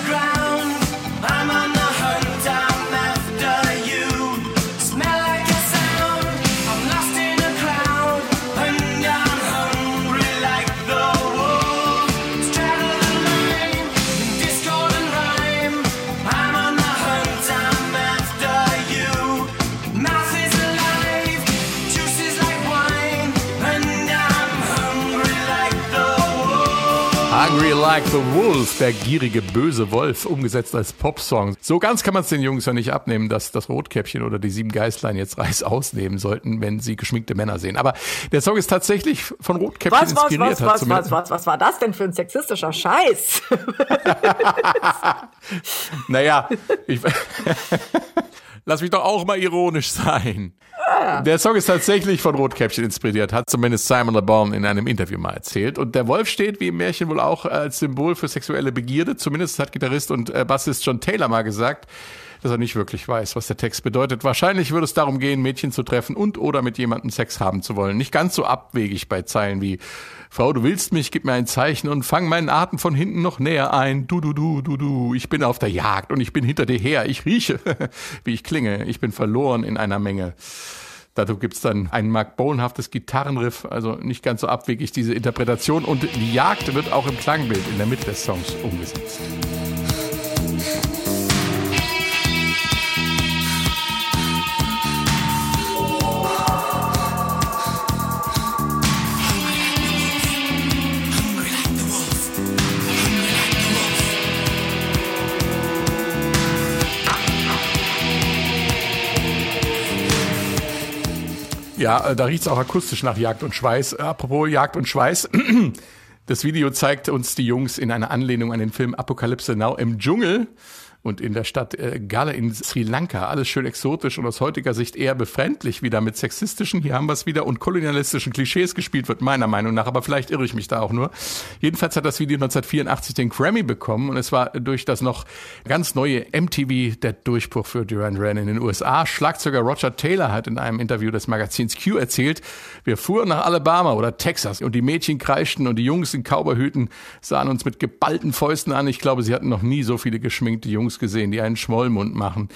Like the Wolf, der gierige böse Wolf, umgesetzt als Popsong. So ganz kann man es den Jungs ja nicht abnehmen, dass das Rotkäppchen oder die sieben Geistlein jetzt Reis ausnehmen sollten, wenn sie geschminkte Männer sehen. Aber der Song ist tatsächlich von Rotkäppchen Was, was, inspiriert. was, was, zumindest- was, was, was war das denn für ein sexistischer Scheiß? Naja, ich, lass mich doch auch mal ironisch sein. Der Song ist tatsächlich von Rotkäppchen inspiriert, hat zumindest Simon Le Bon in einem Interview mal erzählt. Und der Wolf steht, wie im Märchen wohl auch, als Symbol für sexuelle Begierde. Zumindest hat Gitarrist und äh, Bassist John Taylor mal gesagt, dass er nicht wirklich weiß, was der Text bedeutet. Wahrscheinlich würde es darum gehen, Mädchen zu treffen und oder mit jemandem Sex haben zu wollen. Nicht ganz so abwegig bei Zeilen wie Frau, du willst mich, gib mir ein Zeichen und fang meinen Atem von hinten noch näher ein. Du, du, du, du, du. Ich bin auf der Jagd und ich bin hinter dir her. Ich rieche, wie ich klinge. Ich bin verloren in einer Menge. Dazu gibt's dann ein Mark Bowenhaftes Gitarrenriff, also nicht ganz so abwegig diese Interpretation. Und die Jagd wird auch im Klangbild in der Mitte des Songs umgesetzt. Ja, äh, da riecht's auch akustisch nach Jagd und Schweiß. Äh, Apropos Jagd und Schweiß. Das Video zeigt uns die Jungs in einer Anlehnung an den Film Apokalypse Now im Dschungel und in der Stadt äh, Gale in Sri Lanka. Alles schön exotisch und aus heutiger Sicht eher befremdlich, wieder mit sexistischen, hier haben wir es wieder, und kolonialistischen Klischees gespielt wird, meiner Meinung nach. Aber vielleicht irre ich mich da auch nur. Jedenfalls hat das Video 1984 den Grammy bekommen und es war durch das noch ganz neue MTV der Durchbruch für Duran Duran in den USA. Schlagzeuger Roger Taylor hat in einem Interview des Magazins Q erzählt, wir fuhren nach Alabama oder Texas und die Mädchen kreischten und die Jungs in Cowboyhüten sahen uns mit geballten Fäusten an. Ich glaube, sie hatten noch nie so viele geschminkte Jungs gesehen, die einen Schmollmund machen.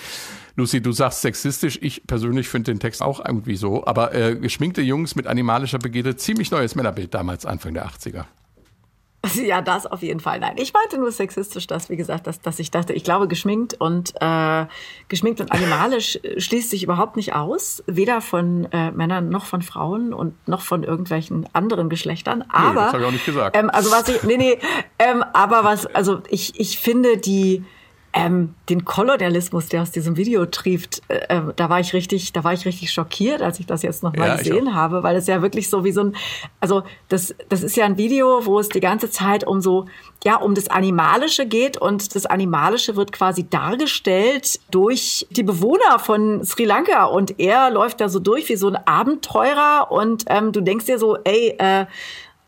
Lucy, du sagst sexistisch. Ich persönlich finde den Text auch irgendwie so. Aber äh, geschminkte Jungs mit animalischer Begierde, ziemlich neues Männerbild damals, Anfang der 80er. Ja, das auf jeden Fall. Nein, ich meinte nur sexistisch, dass, wie gesagt, dass, dass ich dachte, ich glaube, geschminkt und äh, geschminkt und animalisch äh, schließt sich überhaupt nicht aus, weder von äh, Männern noch von Frauen und noch von irgendwelchen anderen Geschlechtern. Aber das hab ich auch nicht gesagt. Ähm, also was ich, nee, nee, ähm, aber was, also ich, ich finde die ähm, den Kolonialismus, der aus diesem Video trieft, äh, äh, da war ich richtig, da war ich richtig schockiert, als ich das jetzt nochmal Ja, gesehen habe, weil es ja wirklich so wie so ein, also das, das ist ja ein Video, wo es die ganze Zeit um so, ja, um das Animalische geht und das Animalische wird quasi dargestellt durch die Bewohner von Sri Lanka und er läuft da so durch wie so ein Abenteurer und ähm, du denkst dir so, ey, äh,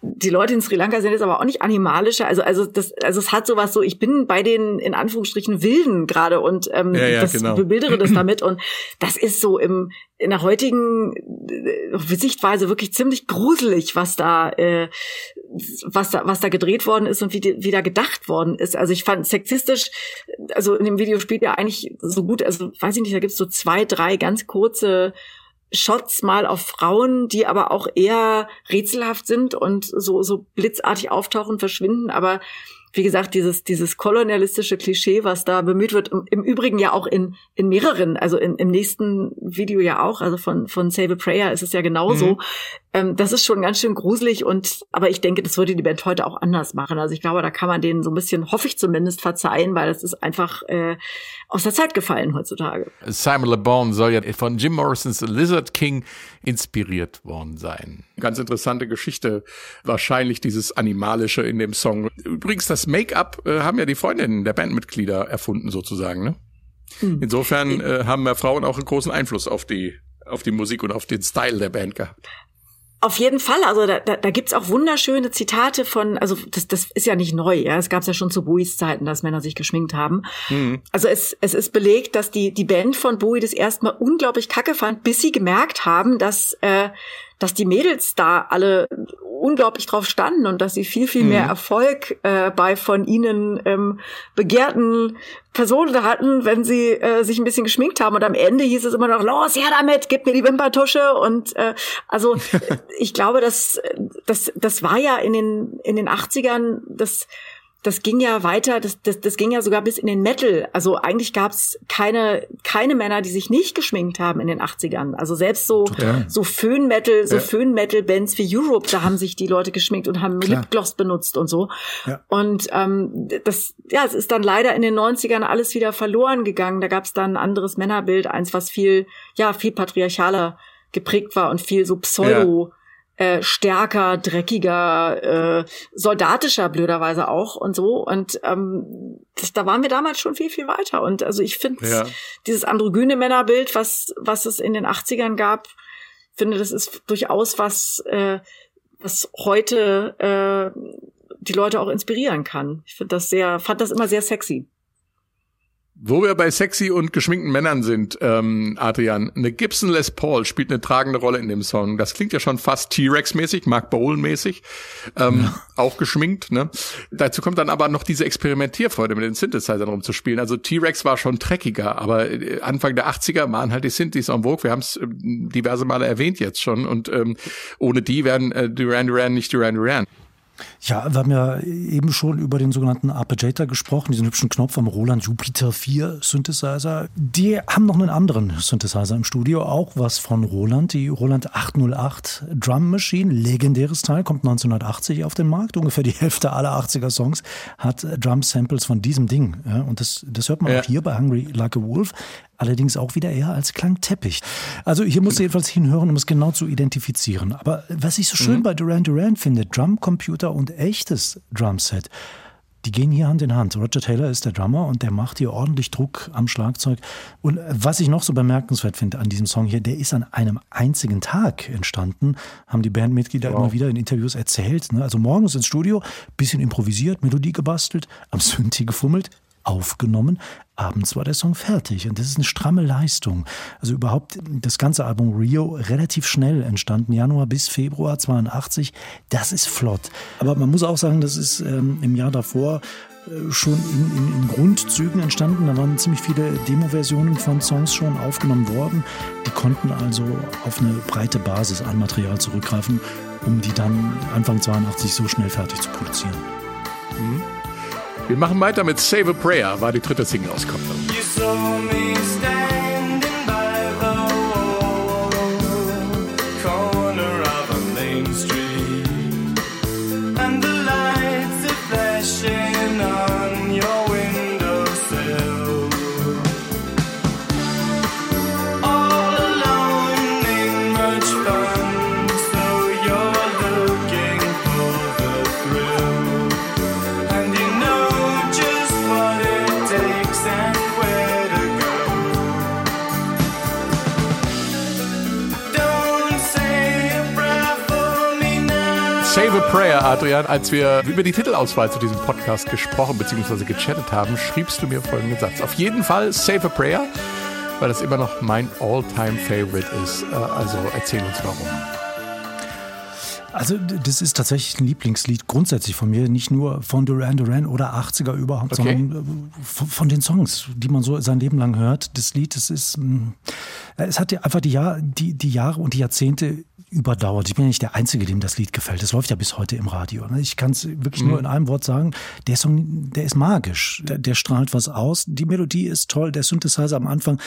die Leute in Sri Lanka sind jetzt aber auch nicht animalischer. Also, also das, also es hat sowas so, ich bin bei den in Anführungsstrichen Wilden gerade und ähm, Ja, ja, das genau. bebildere das damit. Und das ist so im in der heutigen äh, Sichtweise wirklich ziemlich gruselig, was da, äh, was da, was da gedreht worden ist und wie, die, wie da gedacht worden ist. Also ich fand sexistisch, also in dem Video spielt ja eigentlich so gut, also weiß ich nicht, da gibt's so zwei, drei ganz kurze Shots mal auf Frauen, die aber auch eher rätselhaft sind und so, so blitzartig auftauchen, verschwinden. Aber wie gesagt, dieses, dieses kolonialistische Klischee, was da bemüht wird, im, im Übrigen ja auch in, in mehreren, also in, im nächsten Video ja auch, also von, von Save a Prayer ist es ja genauso. Ähm, das ist schon ganz schön gruselig und, aber ich denke, das würde die Band heute auch anders machen. Also ich glaube, da kann man denen so ein bisschen, hoffe ich zumindest, verzeihen, weil das ist einfach äh, aus der Zeit gefallen heutzutage. Simon Le Bon soll ja von Jim Morrisons Lizard King inspiriert worden sein. Ganz interessante Geschichte. Wahrscheinlich dieses Animalische in dem Song. Übrigens, das Make-up äh, haben ja die Freundinnen der Bandmitglieder erfunden sozusagen. Ne? Insofern äh, haben ja Frauen auch einen großen Einfluss auf die, auf die Musik und auf den Style der Band gehabt. Auf jeden Fall, also da, da, da gibt's auch wunderschöne Zitate von, also das, das ist ja nicht neu, ja, es gab's ja schon zu Bowies Zeiten, dass Männer sich geschminkt haben. Also es, es ist belegt, dass die, die Band von Bowie das erstmal unglaublich kacke fand, bis sie gemerkt haben, dass, äh, dass die Mädels da alle unglaublich drauf standen und dass sie viel, viel mehr Erfolg äh, bei von ihnen ähm, begehrten Personen hatten, wenn sie äh, sich ein bisschen geschminkt haben. Und am Ende hieß es immer noch, los, her damit, gib mir die Wimpertusche. Und äh, also ich glaube, dass das, das war ja in den, in den 80ern das das ging ja weiter, das, das, das ging ja sogar bis in den Metal. Also eigentlich gab's keine, keine Männer, die sich nicht geschminkt haben in den 80ern. Also selbst so, so Föhn-Metal, so Ja. Föhn-Metal-Bands wie Europe, da haben sich die Leute geschminkt und haben Klar. Lipgloss benutzt und so. Ja. Und ähm, das, ja, es ist dann leider in den 90ern alles wieder verloren gegangen. Da gab's dann ein anderes Männerbild, eins, was viel, ja, viel patriarchaler geprägt war und viel so Pseudo äh, stärker, dreckiger, äh, soldatischer blöderweise auch und so. Und ähm, das, da waren wir damals schon viel, viel weiter. Und also ich finde Ja. dieses androgyne Männerbild, was, was es in den 80ern gab, finde, das ist durchaus was, äh, was heute äh, die Leute auch inspirieren kann. Ich finde das sehr, fand das immer sehr sexy. Wo wir bei sexy und geschminkten Männern sind, ähm, Adrian, eine Gibson Les Paul spielt eine tragende Rolle in dem Song. Das klingt ja schon fast T-Rex-mäßig, Mark Bowl-mäßig, ähm, auch geschminkt. Ne? Dazu kommt dann aber noch diese Experimentierfreude, mit den Synthesizern rumzuspielen. Also T-Rex war schon dreckiger, aber äh, Anfang der 80er waren halt die Synthes en vogue. Wir haben es diverse Male erwähnt jetzt schon und ähm, ohne die wären äh, Duran Duran nicht Duran Duran. Ja, wir haben ja eben schon über den sogenannten Arpeggiator gesprochen, diesen hübschen Knopf am Roland Jupiter 4 Synthesizer. Die haben noch einen anderen Synthesizer im Studio, auch was von Roland, die Roland 808 Drum Machine, legendäres Teil, kommt 1980 auf den Markt. Ungefähr die Hälfte aller 80er Songs hat Drum Samples von diesem Ding. Und das, das hört man Ja. auch hier bei Hungry Like a Wolf. Allerdings auch wieder eher als Klangteppich. Also hier musst du jedenfalls hinhören, um es genau zu identifizieren. Aber was ich so schön bei Duran Duran finde, Drumcomputer und echtes Drumset, die gehen hier Hand in Hand. Roger Taylor ist der Drummer und der macht hier ordentlich Druck am Schlagzeug. Und was ich noch so bemerkenswert finde an diesem Song hier, der ist an einem einzigen Tag entstanden, haben die Bandmitglieder immer wieder in Interviews erzählt. Ne? Also morgens ins Studio, bisschen improvisiert, Melodie gebastelt, am Synthi gefummelt, aufgenommen. Abends war der Song fertig und das ist eine stramme Leistung. Also überhaupt das ganze Album Rio relativ schnell entstanden, Januar bis Februar 82. Das ist flott. Aber man muss auch sagen, das ist ähm, im Jahr davor äh, schon in, in, in Grundzügen entstanden. Da waren ziemlich viele Demo-Versionen von Songs schon aufgenommen worden. Die konnten also auf eine breite Basis an Material zurückgreifen, um die dann Anfang 82 so schnell fertig zu produzieren. Wir machen weiter mit Save a Prayer, war die dritte Single-Auskopplung. Prayer, Adrian. Als wir über die Titelauswahl zu diesem Podcast gesprochen bzw. gechattet haben, schriebst du mir folgenden Satz. Auf jeden Fall Save a Prayer, weil das immer noch mein All-Time-Favorite ist. Äh, Also erzähl uns warum. Also das ist tatsächlich ein Lieblingslied grundsätzlich von mir, nicht nur von Duran Duran oder 80er überhaupt, Okay. sondern äh, von, den Songs, die man so sein Leben lang hört. Das Lied, das ist, mh, es hat ja einfach die, Jahr, die, die Jahre und die Jahrzehnte überdauert. Ich bin ja nicht der Einzige, dem das Lied gefällt. Das läuft ja bis heute im Radio. ne? Ich kann es wirklich nur in einem Wort sagen, der Song, der ist magisch. Der, der strahlt was aus. Die Melodie ist toll. Der Synthesizer am Anfang,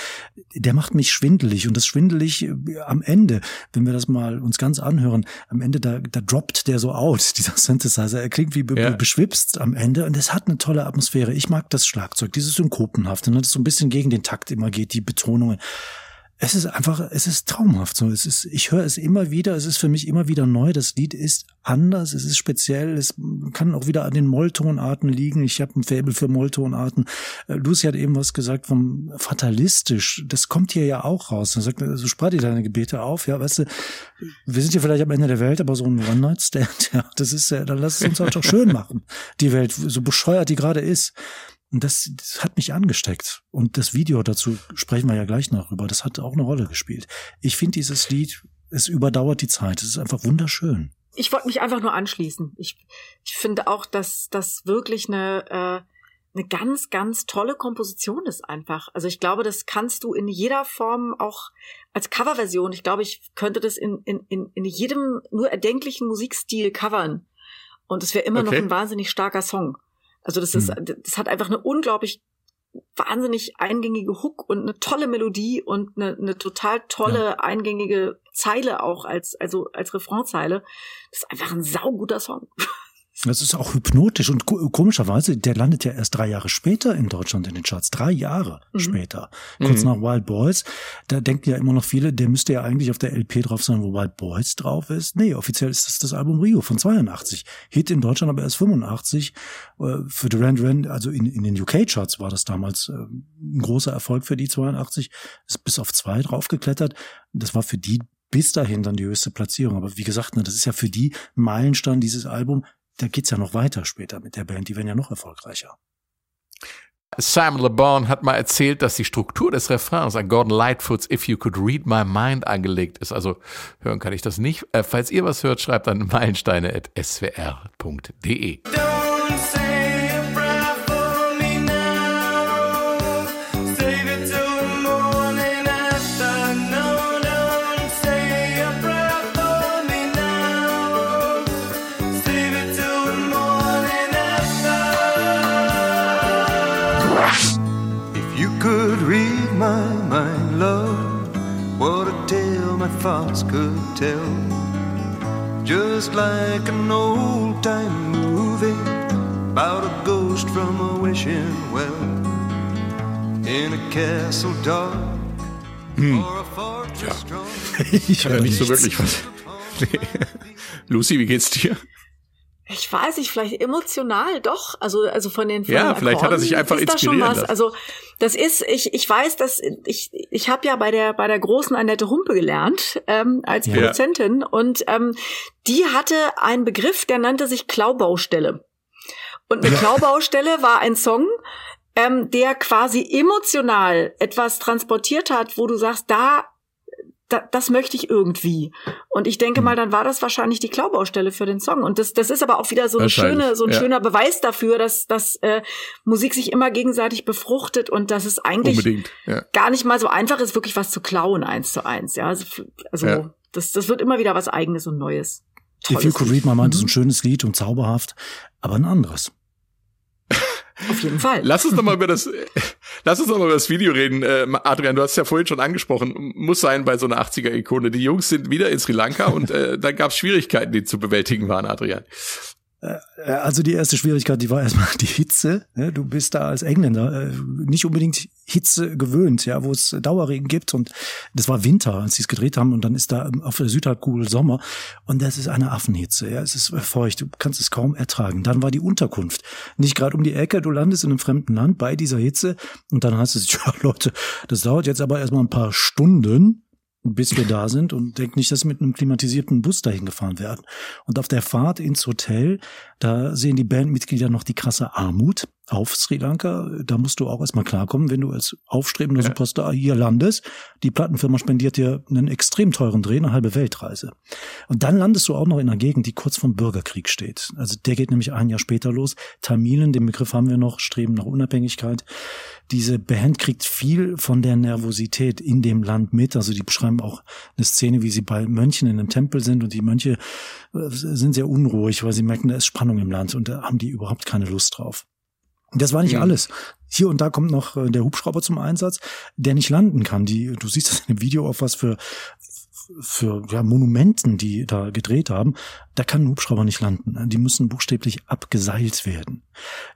der macht mich schwindelig. Und das schwindelig äh, am Ende, wenn wir das mal uns ganz anhören, am Ende, da, da droppt der so out, dieser Synthesizer. Er klingt wie be Ja. beschwipst am Ende. Und es hat eine tolle Atmosphäre. Ich mag das Schlagzeug, dieses Synkopenhafte, ne, das so ein bisschen gegen den Takt immer geht, die Betonungen. Es ist einfach, es ist traumhaft. So, es ist, ich höre es immer wieder. Es ist für mich immer wieder neu. Das Lied ist anders. Es ist speziell. Es kann auch wieder an den Molltonarten liegen. Ich habe ein Faible für Molltonarten. Äh, Lucy hat eben was gesagt vom fatalistisch. Das kommt hier ja auch raus. Er sagt, so spar dir deine Gebete auf. Ja, weißt du, wir sind ja vielleicht am Ende der Welt, aber so ein One-Night-Stand, ja, das ist ja, dann lass es uns auch doch schön machen. Die Welt, so bescheuert die gerade ist. Und das, das hat mich angesteckt. Und das Video dazu sprechen wir ja gleich noch drüber. Das hat auch eine Rolle gespielt. Ich finde dieses Lied, es überdauert die Zeit. Es ist einfach wunderschön. Ich wollte mich einfach nur anschließen. Ich, ich finde auch, dass das wirklich eine, äh, eine ganz, ganz tolle Komposition ist einfach. Also ich glaube, das kannst du in jeder Form auch als Coverversion. Ich glaube, ich könnte das in, in, in, in jedem nur erdenklichen Musikstil covern. Und es wäre immer Okay. noch ein wahnsinnig starker Song. Also das ist, das hat einfach eine unglaublich wahnsinnig eingängige Hook und eine tolle Melodie und eine, eine total tolle eingängige Zeile auch als also als Refrainzeile. Das ist einfach ein sauguter Song. Das ist auch hypnotisch und ko- komischerweise, der landet ja erst drei Jahre später in Deutschland in den Charts. Drei Jahre später. Kurz nach Wild Boys. Da denken ja immer noch viele, der müsste ja eigentlich auf der LP drauf sein, wo Wild Boys drauf ist. Nee, offiziell ist das das Album Rio von 82. Hit in Deutschland aber erst 85. Äh, Für Duran Duran, also in, in den UK-Charts war das damals äh, ein großer Erfolg für die 82. Ist bis auf zwei draufgeklettert. Das war für die bis dahin dann die höchste Platzierung. Aber wie gesagt, ne, das ist ja für die ein Meilenstein, dieses Album. Da geht's ja noch weiter später mit der Band. Die werden ja noch erfolgreicher. Simon Le Bon hat mal erzählt, dass die Struktur des Refrains an Gordon Lightfoots If You Could Read My Mind angelegt ist. Also hören kann ich das nicht. Äh, falls ihr was hört, schreibt an meilensteine.swr.de. Don't say thoughts could tell. Just like an old time movie about a ghost from a wishing well in a castle dark or a fortress strong. Ich er nicht so wirklich was. Nee. Lucy, wie geht's dir? Ich weiß nicht, vielleicht emotional doch. Also, also von den von Ja, den vielleicht hat er sich einfach ist da schon inspirieren was. lassen. Also das ist, ich, ich weiß, dass ich, ich habe ja bei der bei der großen Annette Humpe gelernt ähm, als Ja. Produzentin und ähm, die hatte einen Begriff, der nannte sich Klaubaustelle. Und eine Klaubaustelle war ein Song, ähm, der quasi emotional etwas transportiert hat, wo du sagst, da da, das möchte ich irgendwie. Und ich Hm. denke mal, dann war das wahrscheinlich die Klaubaustelle für den Song. Und das, das ist aber auch wieder so eine schöne, so ein ja. schöner Beweis dafür, dass, dass äh, Musik sich immer gegenseitig befruchtet und dass es eigentlich. Ja. gar nicht mal so einfach ist, wirklich was zu klauen, eins zu eins. Ja, also, also Ja. das, das wird immer wieder was Eigenes und Neues. If You Tolles Could Read My Mind ist ein schönes Lied und zauberhaft, aber ein anderes. Auf jeden Fall. Lass uns doch mal über das, lass uns doch mal über das Video reden. Äh, Adrian, du hast es ja vorhin schon angesprochen. Muss sein bei so einer 80er-Ikone. Die Jungs sind wieder in Sri Lanka und äh, da gab es Schwierigkeiten, die zu bewältigen waren, Adrian. Äh, Also die erste Schwierigkeit, die war erstmal die Hitze. ne? Du bist da als Engländer äh, nicht unbedingt Hitze gewöhnt, ja, wo es Dauerregen gibt. Und das war Winter, als sie es gedreht haben. Und dann ist da auf der Südhalbkugel Sommer. Und das ist eine Affenhitze, ja, es ist feucht, du kannst es kaum ertragen. Dann war die Unterkunft. Nicht gerade um die Ecke, du landest in einem fremden Land bei dieser Hitze. Und dann heißt es, ja Leute, das dauert jetzt aber erstmal ein paar Stunden bis wir da sind und denkt nicht, dass wir mit einem klimatisierten Bus dahin gefahren werden. Und auf der Fahrt ins Hotel, da sehen die Bandmitglieder noch die krasse Armut auf Sri Lanka. Da musst du auch erstmal klarkommen, wenn du als aufstrebender Superstar hier landest. Die Plattenfirma spendiert dir einen extrem teuren Dreh, eine halbe Weltreise. Und dann landest du auch noch in einer Gegend, die kurz vom Bürgerkrieg steht. Also der geht nämlich ein Jahr später los. Tamilen, den Begriff haben wir noch, streben nach Unabhängigkeit. Diese Band kriegt viel von der Nervosität in dem Land mit. Also die beschreiben auch eine Szene, wie sie bei Mönchen in einem Tempel sind und die Mönche äh, sind sehr unruhig, weil sie merken, da ist Spannung im Land und da haben die überhaupt keine Lust drauf. Das war nicht Mhm. alles. Hier und da kommt noch äh, der Hubschrauber zum Einsatz, der nicht landen kann. Die, du siehst das in dem Video auf was für für ja, Monumenten, die da gedreht haben, da kann ein Hubschrauber nicht landen. Die müssen buchstäblich abgeseilt werden.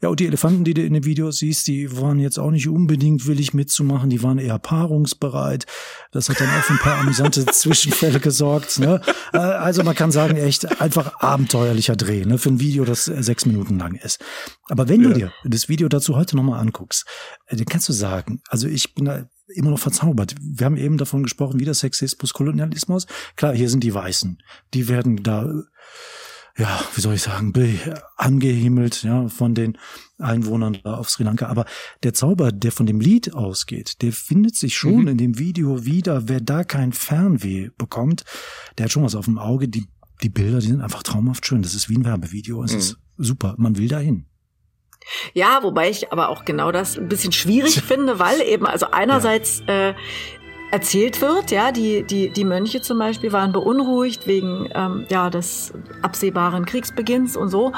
Ja, und die Elefanten, die du in dem Video siehst, die waren jetzt auch nicht unbedingt willig mitzumachen, die waren eher paarungsbereit. Das hat dann auch für ein paar amüsante Zwischenfälle gesorgt. Ne? Äh, Also man kann sagen, echt einfach abenteuerlicher Dreh ne? für ein Video, das sechs Minuten lang ist. Aber wenn du dir das Video dazu heute nochmal anguckst, äh, dann kannst du sagen, also ich bin da immer noch verzaubert. Wir haben eben davon gesprochen, wie der Sexismus, Kolonialismus. Klar, hier sind die Weißen. Die werden da, ja, wie soll ich sagen, angehimmelt, ja, von den Einwohnern da auf Sri Lanka. Aber der Zauber, der von dem Lied ausgeht, der findet sich schon Mhm. in dem Video wieder. Wer da kein Fernweh bekommt, der hat schon was auf dem Auge. Die, die Bilder, die sind einfach traumhaft schön. Das ist wie ein Werbevideo. Es ist super. Man will dahin. Ja, wobei ich aber auch genau das ein bisschen schwierig finde, weil eben also einerseits äh, erzählt wird, ja, die die die Mönche zum Beispiel waren beunruhigt wegen ähm, ja des absehbaren Kriegsbeginns und so.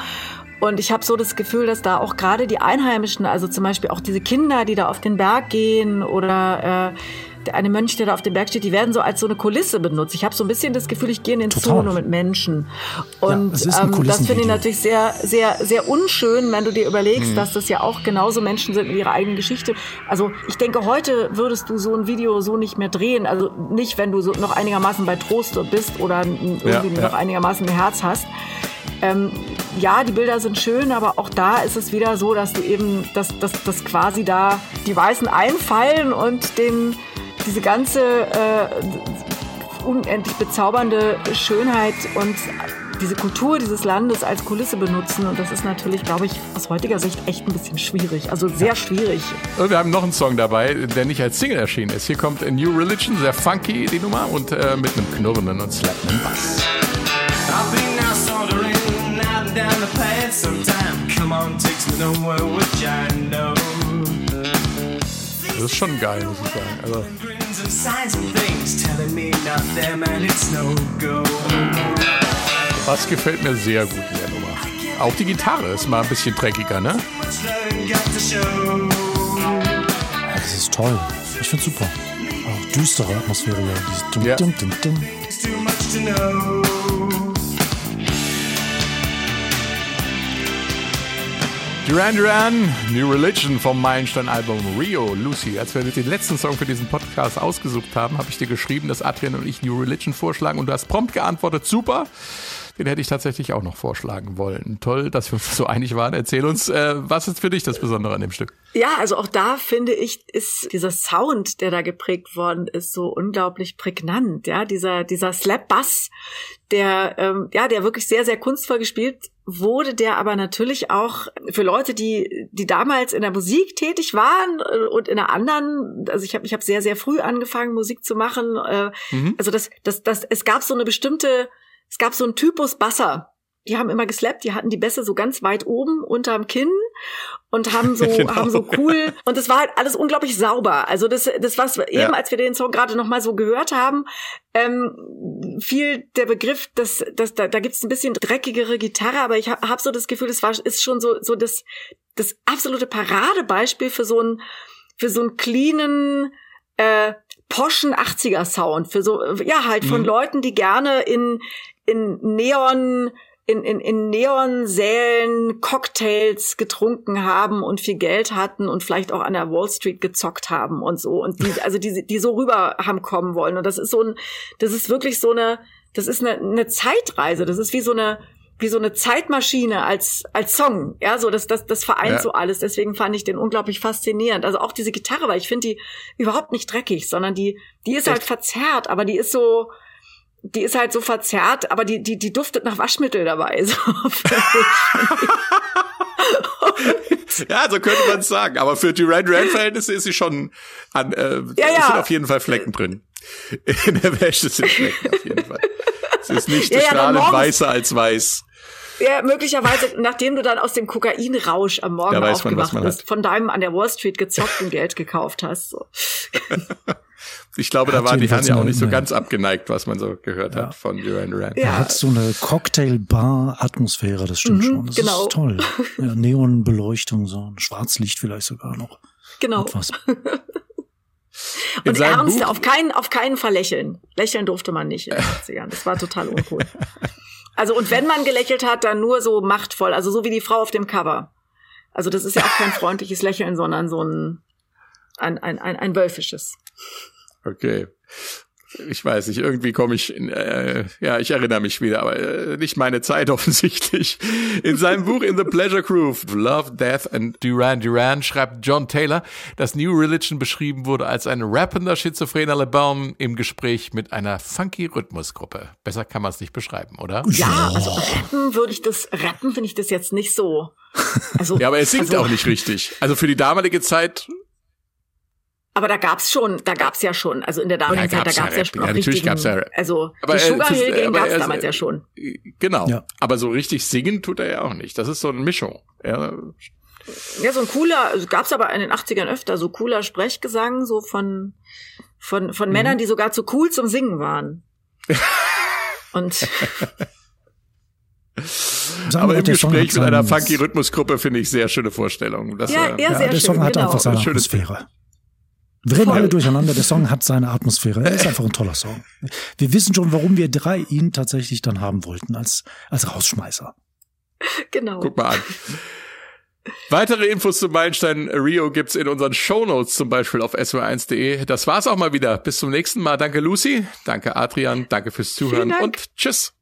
Und ich habe so das Gefühl, dass da auch gerade die Einheimischen, also zum Beispiel auch diese Kinder, die da auf den Berg gehen oder äh, der eine Mönch, der da auf dem Berg steht, die werden so als so eine Kulisse benutzt. Ich habe so ein bisschen das Gefühl, ich gehe in den Total. Zoo nur mit Menschen. Und ein ähm, das finde ich natürlich sehr, sehr, sehr unschön, wenn du dir überlegst, dass das ja auch genauso Menschen sind mit ihrer eigenen Geschichte. Also ich denke, heute würdest du so ein Video so nicht mehr drehen. Also nicht, wenn du so noch einigermaßen bei Trost bist oder irgendwie Ja, noch ja. einigermaßen ein Herz hast. Ähm, ja, die Bilder sind schön, aber auch da ist es wieder so, dass du eben, dass, dass, dass quasi da die Weißen einfallen und den, diese ganze äh, unendlich bezaubernde Schönheit und diese Kultur dieses Landes als Kulisse benutzen. Und das ist natürlich, glaube ich, aus heutiger Sicht echt ein bisschen schwierig. Also sehr schwierig. Und wir haben noch einen Song dabei, der nicht als Single erschienen ist. Hier kommt A New Religion, sehr funky die Nummer und äh, mit einem knurrenden und slappenden Bass. I've been now and down the path sometime. Come on, takes me nowhere which I know. Das ist schon geil, muss ich sagen. Also. Bass gefällt mir sehr gut in der Nummer. Auch die Gitarre ist mal ein bisschen dreckiger, ne? Ja, das ist toll. Ich finde super. Auch düstere Atmosphäre. Ja. Dum, dum, dum, Duran Duran, New Religion vom Meilenstein-Album Rio, Lucy. Als wir den letzten Song für diesen Podcast ausgesucht haben, habe ich dir geschrieben, dass Adrian und ich New Religion vorschlagen und du hast prompt geantwortet, super. Den hätte ich tatsächlich auch noch vorschlagen wollen. Toll, dass wir uns so einig waren. Erzähl uns, äh, was ist für dich das Besondere an dem Stück? Ja, also auch da finde ich, ist dieser Sound, der da geprägt worden ist, so unglaublich prägnant. Ja, dieser, dieser Slap-Bass, der, ähm, ja, der wirklich sehr, sehr kunstvoll gespielt wurde, der aber natürlich auch für Leute, die, die damals in der Musik tätig waren äh, und in einer anderen, also ich habe ich hab sehr, sehr früh angefangen, Musik zu machen. Äh, Also das, das, das, es gab so eine bestimmte, es gab so einen Typus Basser. Die haben immer geslappt, die hatten die Bässe so ganz weit oben unterm Kinn und haben so, Genau. haben so cool, und das war halt alles unglaublich sauber. Also das, das was eben, Ja. als wir den Song gerade noch mal so gehört haben, ähm, fiel der Begriff, dass, dass da, da gibt's ein bisschen dreckigere Gitarre, aber ich habe hab so das Gefühl, das war, ist schon so, so das, das absolute Paradebeispiel für so einen, für so einen cleanen, äh, poschen 80er Sound für so ja halt von Leuten, die gerne in in Neon in, in, in Neonsälen Cocktails getrunken haben und viel Geld hatten und vielleicht auch an der Wall Street gezockt haben und so und die also die die so rüber haben kommen wollen. Und das ist so ein das ist wirklich so eine das ist eine, eine Zeitreise. Das ist wie so eine wie so eine Zeitmaschine als als Song. Ja so das das das vereint Ja. so alles. Deswegen fand ich den unglaublich faszinierend. Also auch diese Gitarre weil ich finde die überhaupt nicht dreckig sondern die die ist halt verzerrt aber die ist so die ist halt so verzerrt, aber die, die, die duftet nach Waschmittel dabei. So. Ja, so könnte man es sagen. Aber für Duran Duran-Verhältnisse ist sie schon an, äh, Ja, ja. sind auf jeden Fall Flecken drin. In der Wäsche sind Flecken auf jeden Fall. Es ist nicht Ja, strahlend weißer als weiß. Ja, möglicherweise, nachdem du dann aus dem Kokainrausch am Morgen man, aufgewacht bist, von deinem an der Wall Street gezockten Geld gekauft hast. So. Ich glaube, da Hat war die Hand ja auch nicht so ganz abgeneigt, was man so gehört hat von Duran Duran. Ja. Er hat so eine Cocktail-Bar-Atmosphäre, das stimmt schon. Das genau. ist toll. Ja, Neonbeleuchtung, so ein Schwarzlicht vielleicht sogar noch. Genau. Etwas. Und ernst, Buch- auf keinen, auf keinen Fall lächeln. Lächeln durfte man nicht in den 80ern. Das war total uncool. Also, und wenn man gelächelt hat, dann nur so machtvoll. Also, so wie die Frau auf dem Cover. Also, das ist ja auch kein freundliches Lächeln, sondern so ein, ein, ein, ein, ein wölfisches. Okay. Ich weiß nicht, irgendwie komme ich, in, äh, ja, ich erinnere mich wieder, aber äh, nicht meine Zeit offensichtlich. In seinem Buch In the Pleasure Groove, Love, Death and Duran Duran schreibt John Taylor, dass New Religion beschrieben wurde als ein rappender schizophrener LeBaum im Gespräch mit einer funky Rhythmusgruppe. Besser kann man es nicht beschreiben, oder? Ja, also rappen würde ich das, rappen finde ich das jetzt nicht so. Also, Ja, aber er singt also, auch nicht richtig. Also für die damalige Zeit, Aber da gab's schon, da gab's ja schon, also in der damaligen Ja, Zeit, da gab's ja schon Ja, natürlich gab's ja also Aber, die äh, Sugar Hill Gang gab's er- damals ja schon. genau. Ja. Aber so richtig singen tut er ja auch nicht. Das ist so eine Mischung. Ja, Ja, so ein cooler, also gab's aber in den 80ern öfter, so cooler Sprechgesang, so von, von, von Männern, die sogar zu cool zum Singen waren. Und Sagen Aber im Gespräch mit einer funky Rhythmusgruppe finde ich sehr schöne Vorstellung. Das, Ja, äh, ja, Ja, sehr der schön. Song hat genau. einfach seine Schönes- Atmosphäre. Wir reden alle durcheinander, der Song hat seine Atmosphäre. Er ist einfach ein toller Song. Wir wissen schon, warum wir drei ihn tatsächlich dann haben wollten, als, als Rausschmeißer. Genau. Guck mal an. Weitere Infos zu Meilenstein Rio gibt's in unseren Shownotes, zum Beispiel auf sw1.de. Das war's auch mal wieder. Bis zum nächsten Mal. Danke Lucy, danke Adrian, danke fürs Zuhören Dank. und tschüss.